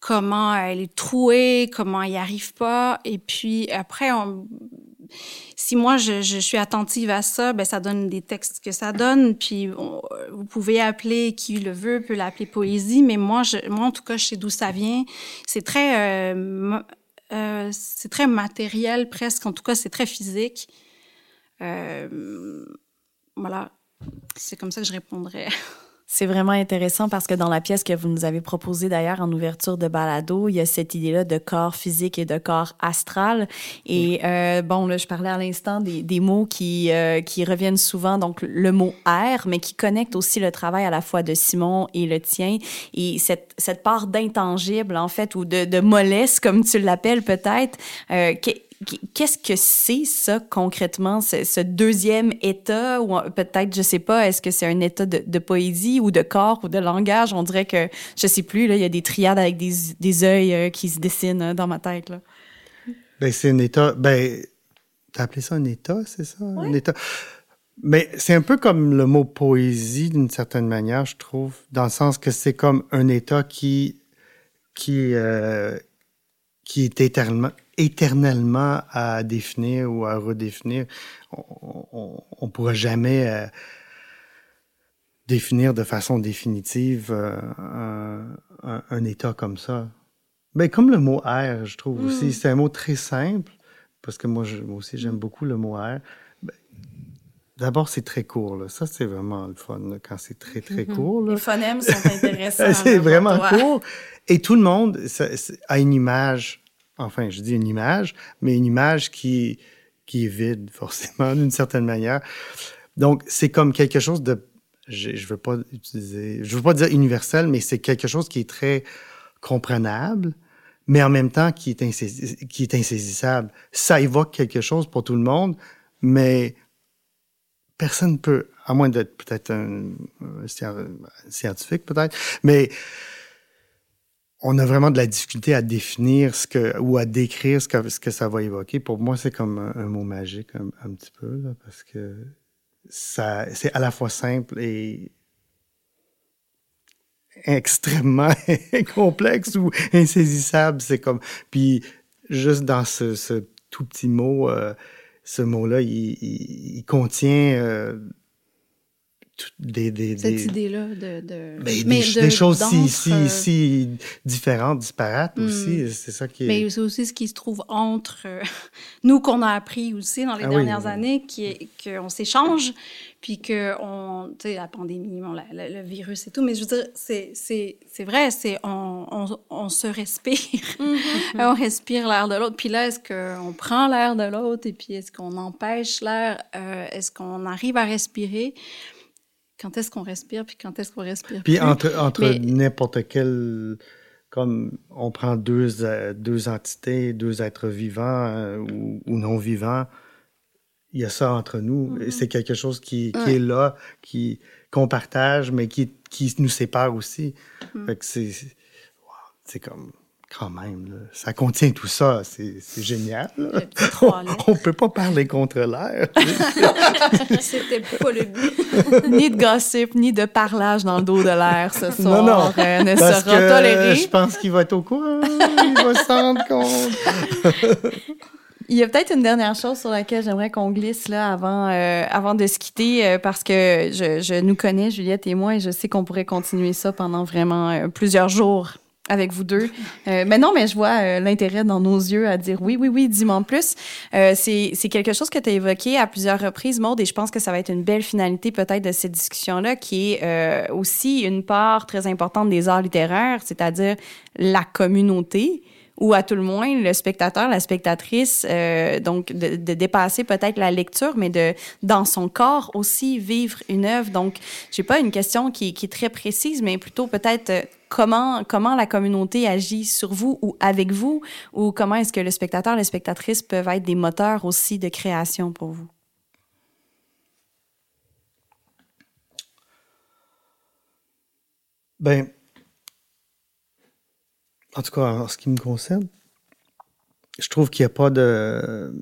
comment elle est trouée, comment elle n'y arrive pas. Et puis après, on, si moi je, je, suis attentive à ça, ben ça donne des textes que ça donne. Puis vous pouvez appeler qui le veut, peut l'appeler poésie, mais moi, je, moi en tout cas, je sais d'où ça vient. C'est très, euh, euh, c'est très matériel presque. En tout cas, c'est très physique. Euh, voilà, c'est comme ça que je répondrais. *laughs* C'est vraiment intéressant parce que dans la pièce que vous nous avez proposée d'ailleurs en ouverture de balado, il y a cette idée-là de corps physique et de corps astral. Et euh, bon, là, je parlais à l'instant des, des, mots qui, euh, qui reviennent souvent, donc le mot air, mais qui connecte aussi le travail à la fois de Simon et le tien. Et cette, cette part d'intangible, en fait, ou de, de mollesse, comme tu l'appelles peut-être, euh, Qu'est-ce que c'est ça concrètement, ce, deuxième état? Ou peut-être, je sais pas, est-ce que c'est un état de, poésie ou de corps ou de langage? On dirait que je sais plus. Là, il y a des triades avec des, des yeux euh, qui se dessinent euh, dans ma tête. Là. Ben c'est un état. Ben t'as appelé ça un état, c'est ça, un état. Mais c'est un peu comme le mot poésie d'une certaine manière, je trouve, dans le sens que c'est comme un état qui qui euh, qui est éternellement éternellement à définir ou à redéfinir. On ne pourra jamais euh, définir de façon définitive euh, un, un, état comme ça. Mais comme le mot air, je trouve aussi, mm. c'est un mot très simple, parce que moi, je, moi aussi, j'aime beaucoup le mot air. D'abord, c'est très court. Là. Ça, c'est vraiment le fun quand c'est très, très mhm. court. Là. Les phonèmes sont *laughs* intéressants. c'est vraiment court. Et tout le monde a une image, enfin, je dis une image, mais une image qui, qui est vide, *laughs* forcément, d'une certaine manière. Donc, c'est comme quelque chose de. Je, je veux pas utiliser. Je veux pas dire universel, mais c'est quelque chose qui est très comprenable, mais en même temps qui est, qui est insaisissable. Ça évoque quelque chose pour tout le monde, mais personne ne peut, à moins d'être peut-être un, scientifique peut-être, mais on a vraiment de la difficulté à définir ce que ou à décrire ce que, ça va évoquer. Pour moi, c'est comme un, mot magique un, petit peu parce que ça c'est à la fois simple et extrêmement *laughs* complexe ou insaisissable. C'est comme puis juste dans ce, ce tout petit mot. Euh, ce mot-là, il, contient euh, des, des, Cette idée-là de... de... Ben, mais des, choses si, si, euh, si, différentes, disparates aussi. Hmm. C'est ça qui est... Mais c'est aussi ce qui se trouve entre euh, *laughs* nous qu'on a appris aussi dans les ah dernières années, qui est qu'on s'échange, puis que on, tu sais, la pandémie, le virus et tout. Mais je veux dire, c'est, c'est, c'est vrai, c'est on, on, on se respire, mm-hmm. *laughs* on respire l'air de l'autre. Puis là, est-ce qu'on prend l'air de l'autre et puis est-ce qu'on empêche l'air, euh, est-ce qu'on arrive à respirer? Quand est-ce qu'on respire, puis quand est-ce qu'on respire Puis entre, entre n'importe quel... Comme on prend deux, deux entités, deux êtres vivants euh, ou, non vivants, il y a ça entre nous. Mm-hmm. C'est quelque chose qui, qui est là, qui qu'on partage, mais qui, qui nous sépare aussi. Mm-hmm. Fait que c'est... c'est comme quand même, ça contient tout ça. C'est génial. *laughs* On ne peut pas parler contre l'air. *laughs* C'était pas le but. *laughs* ni de gossip, ni de parlage dans le dos de l'air ce soir. Non, non. Euh, ne sera toléré. Je pense qu'il va être au courant. Il va se rendre compte. Il y a peut-être une dernière chose sur laquelle j'aimerais qu'on glisse là avant euh, avant de se quitter euh, parce que je, je, nous connais Juliette et moi et je sais qu'on pourrait continuer ça pendant vraiment plusieurs jours avec vous deux. Euh, mais non, mais je vois euh, l'intérêt dans nos yeux à dire oui, oui, oui, dis-moi plus. Euh, c'est, c'est quelque chose que tu as évoqué à plusieurs reprises, Maude, et je pense que ça va être une belle finalité peut-être de cette discussion-là, qui est euh, aussi une part très importante des arts littéraires, c'est-à-dire la communauté ou à tout le moins le spectateur, la spectatrice, euh, donc de, dépasser peut-être la lecture, mais de dans son corps aussi vivre une œuvre. Donc, j'ai pas une question qui, est très précise, mais plutôt peut-être euh, comment comment la communauté agit sur vous ou avec vous, ou comment est-ce que le spectateur, les spectatrices peuvent être des moteurs aussi de création pour vous? Ben, en tout cas, en ce qui me concerne, je trouve qu'il n'y a pas de.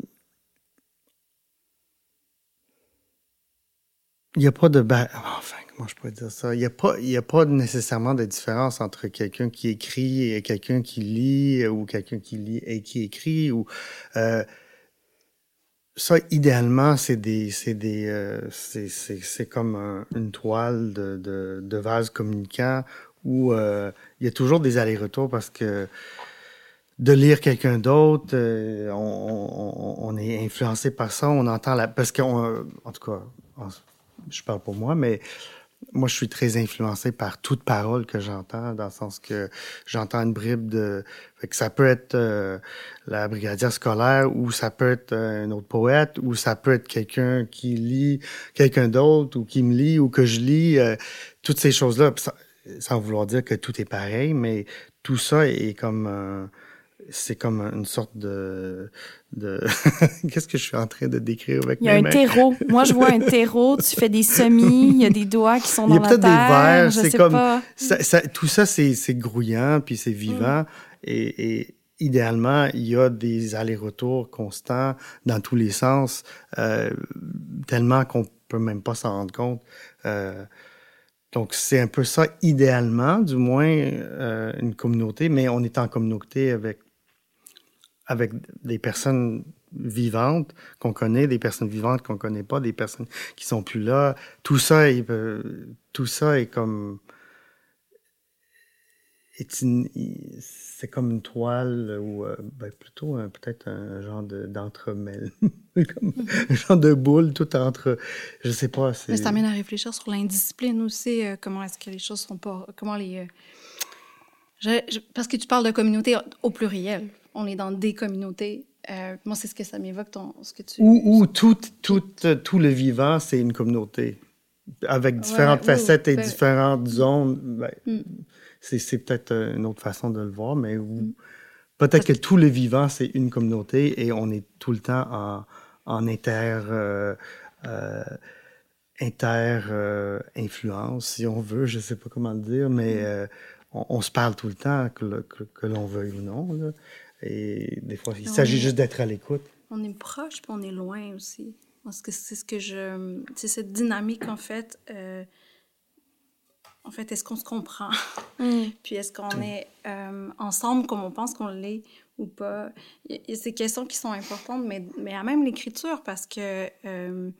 Il n'y a pas de. Enfin, comment je pourrais dire ça? Il n'y a, pas, il y a pas nécessairement de différence entre quelqu'un qui écrit et quelqu'un qui lit, ou quelqu'un qui lit et qui écrit. Ou, euh, ça, idéalement, c'est des, c'est euh, comme une toile de, de, de vase communicant où euh, il y a toujours des allers-retours parce que de lire quelqu'un d'autre, euh, on, est influencé par ça, on entend la... Parce qu'en en tout cas, je parle pour moi, mais moi, je suis très influencé par toute parole que j'entends, dans le sens que j'entends une bribe de... Fait que ça peut être euh, la brigadière scolaire, ou ça peut être un autre poète, ou ça peut être quelqu'un qui lit quelqu'un d'autre, ou qui me lit, ou que je lis. toutes ces choses-là, sans vouloir dire que tout est pareil, mais tout ça est comme c'est comme une sorte de, de... *laughs* qu'est-ce que je suis en train de décrire avec Il y a un terreau. Moi, je vois un terreau. Tu fais des semis. Il y a des doigts qui sont dans la terre. Il y a peut-être des vers. C'est comme. Ça, tout ça, c'est grouillant puis c'est vivant mm. et, et, idéalement, il y a des allers-retours constants dans tous les sens, euh, tellement qu'on peut même pas s'en rendre compte. Euh, donc, c'est un peu ça, idéalement, du moins, euh, une communauté, mais on est en communauté avec, avec des personnes vivantes qu'on connaît, des personnes vivantes qu'on connaît pas, des personnes qui sont plus là. Tout ça est, tout ça est comme c'est comme une toile ou euh, ben, plutôt peut-être un genre d'entremêle, *laughs* comme un genre de boule tout entre, je sais pas. Mais ça amène à réfléchir sur l'indiscipline aussi, euh, comment est-ce que les choses sont pas, comment les, euh, parce que tu parles de communauté au pluriel, on est dans des communautés. moi, c'est ce que ça m'évoque, ce que tu... Ou, ou tout, tout, tout le vivant, c'est une communauté avec différentes facettes et différentes zones. Ben, mm c'est peut-être euh, une autre façon de le voir, mais mm. peut-être que tout le vivant, c'est une communauté et on est tout le temps en, en inter, euh, euh, influence, si on veut, je sais pas comment le dire, mais mm. on, se parle tout le temps, que, que, l'on veuille ou non. Et des fois, il s'agit juste d'être à l'écoute. On est proche, puis on est loin aussi. Parce que c'est ce que je. C'est cette dynamique, en fait en fait, est-ce qu'on se comprend? *laughs* Mm. Puis est-ce qu'on est euh, ensemble comme on pense qu'on l'est ou pas? Il y a ces questions qui sont importantes, mais, mais à même l'écriture, parce que euh,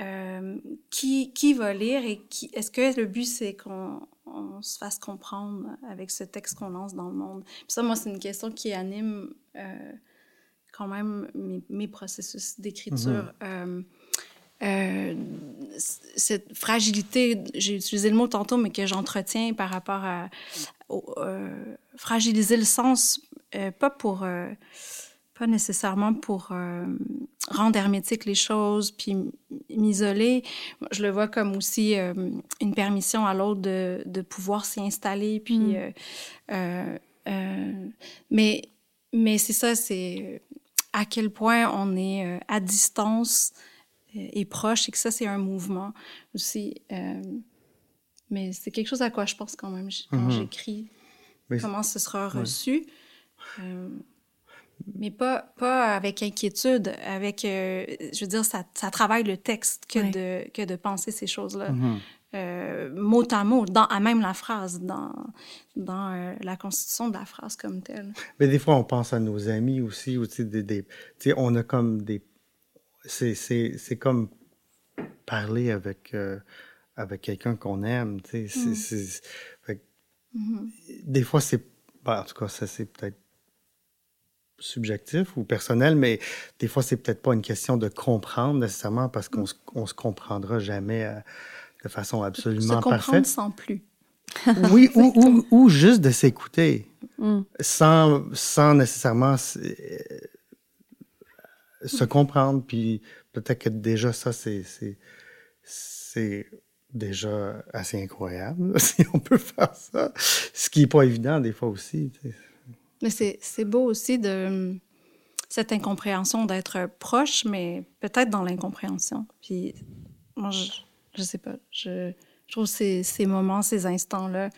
euh, qui, qui va lire et qui, est-ce que le but, c'est qu'on on se fasse comprendre avec ce texte qu'on lance dans le monde? Puis ça, moi, c'est une question qui anime quand même mes, mes processus d'écriture. Mm-hmm. Euh, cette fragilité, j'ai utilisé le mot tantôt, mais que j'entretiens par rapport à euh, fragiliser le sens, euh, pas pour, pas nécessairement pour rendre hermétique les choses, puis m'isoler. Je le vois comme aussi une permission à l'autre de, de, pouvoir s'y installer, puis. Mm. mais mais c'est ça, c'est à quel point on est à distance est proche et que ça, c'est un mouvement aussi. Euh, mais c'est quelque chose à quoi je pense quand même quand mhm. j'écris, comment ce sera reçu. Euh, mais pas, pas avec inquiétude, avec, euh, je veux dire, ça, ça, travaille le texte que, de, que de penser ces choses-là. Mhm. mot à mot, dans, à même la phrase, dans, dans la constitution de la phrase comme telle. Mais des fois, on pense à nos amis aussi, aussi des, des on a comme des c'est comme parler avec, euh, avec quelqu'un qu'on aime. Tu sais, mm. mm-hmm. Des fois, c'est. Ben, en tout cas, ça, c'est peut-être subjectif ou personnel, mais des fois, c'est peut-être pas une question de comprendre nécessairement parce qu'on mm. se comprendra jamais euh, de façon absolument se parfaite. sans plus. *laughs* oui, ou, ou, ou, juste de s'écouter mm. sans, sans nécessairement se comprendre, puis peut-être que déjà ça, c'est, c'est, déjà assez incroyable, *laughs* si on peut faire ça. Ce qui n'est pas évident des fois aussi. Mais c'est, c'est beau aussi de cette incompréhension d'être proche, mais peut-être dans l'incompréhension. Puis moi, je, je sais pas, je, je trouve ces, ces moments, ces instants-là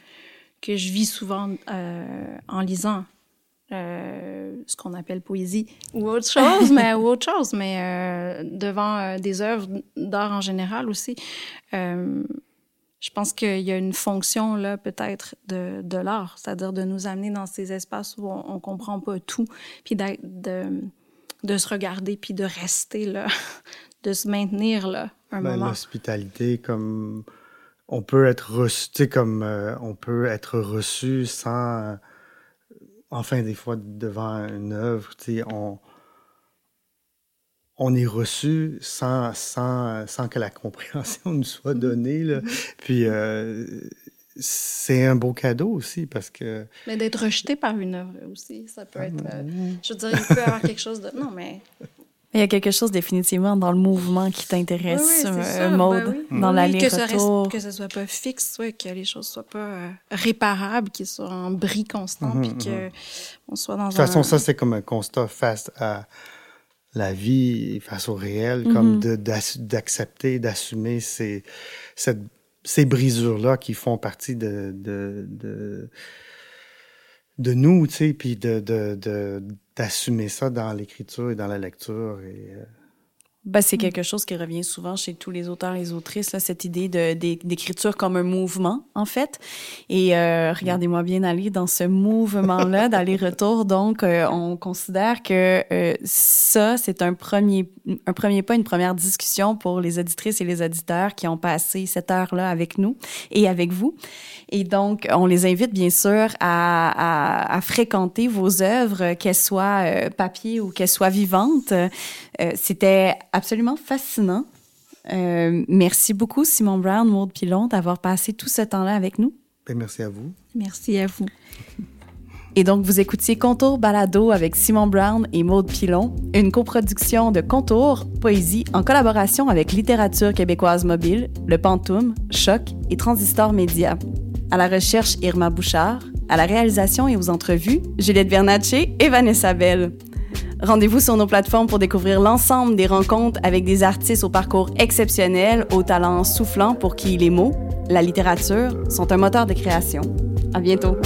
que je vis souvent euh, en lisant. Euh, ce qu'on appelle poésie ou autre chose, *laughs* mais ou autre chose, mais euh, devant euh, des œuvres d'art en général aussi. je pense qu'il y a une fonction là peut-être de, de l'art, c'est-à-dire de nous amener dans ces espaces où on, ne comprend pas tout, puis de, de, de, se regarder, puis de rester là, *laughs* de se maintenir là un ben, moment. L'hospitalité comme on peut être reçu, comme on peut être reçu sans enfin, des fois, devant une œuvre, on, on est reçu sans, sans, sans, que la compréhension *laughs* nous soit donnée. Là. Puis euh, c'est un beau cadeau aussi parce que... Mais d'être rejeté par une œuvre aussi, ça peut être... Euh, je veux dire, il peut y avoir quelque chose de... Non, mais il y a quelque chose définitivement dans le mouvement qui t'intéresse, oui, euh, Maude, ben dans l'aller-retour. Que, ce soit pas fixe, ouais, que les choses soient pas euh, réparables, qu'ils soient en bris constant, puis mhm, qu'on mhm. soit dans De toute façon, ça, c'est comme un constat face à la vie, face au réel, comme mhm. d'accepter, d'assumer ces, ces brisures-là qui font partie de, de, de de nous, tu sais, puis de, de, d'assumer ça dans l'écriture et dans la lecture. Euh, Ben, c'est quelque chose qui revient souvent chez tous les auteurs et les autrices, là, cette idée de, d'écriture comme un mouvement, en fait. Et euh, regardez-moi bien aller dans ce mouvement-là d'aller-retour. Donc, euh, on considère que euh, ça, c'est un premier, un premier pas, une première discussion pour les auditrices et les auditeurs qui ont passé cette heure-là avec nous et avec vous. Et donc, on les invite bien sûr à, à, à fréquenter vos œuvres, qu'elles soient euh, papier ou qu'elles soient vivantes. C'était absolument fascinant. Euh, merci beaucoup, Simon Brown, Maud Pilon, d'avoir passé tout ce temps-là avec nous. Ben, merci à vous. Merci à vous. Et donc, vous écoutiez Contour Balado avec Simon Brown et Maude Pilon, une coproduction de Contour Poésie en collaboration avec Littérature québécoise mobile, Le Pantoum, Choc et Transistor Média. À la recherche, Irma Bouchard. À la réalisation et aux entrevues, Juliette Bernatchez et Vanessa Bell. Rendez-vous sur nos plateformes pour découvrir l'ensemble des rencontres avec des artistes au parcours exceptionnel, aux talents soufflants pour qui les mots, la littérature, sont un moteur de création. À bientôt!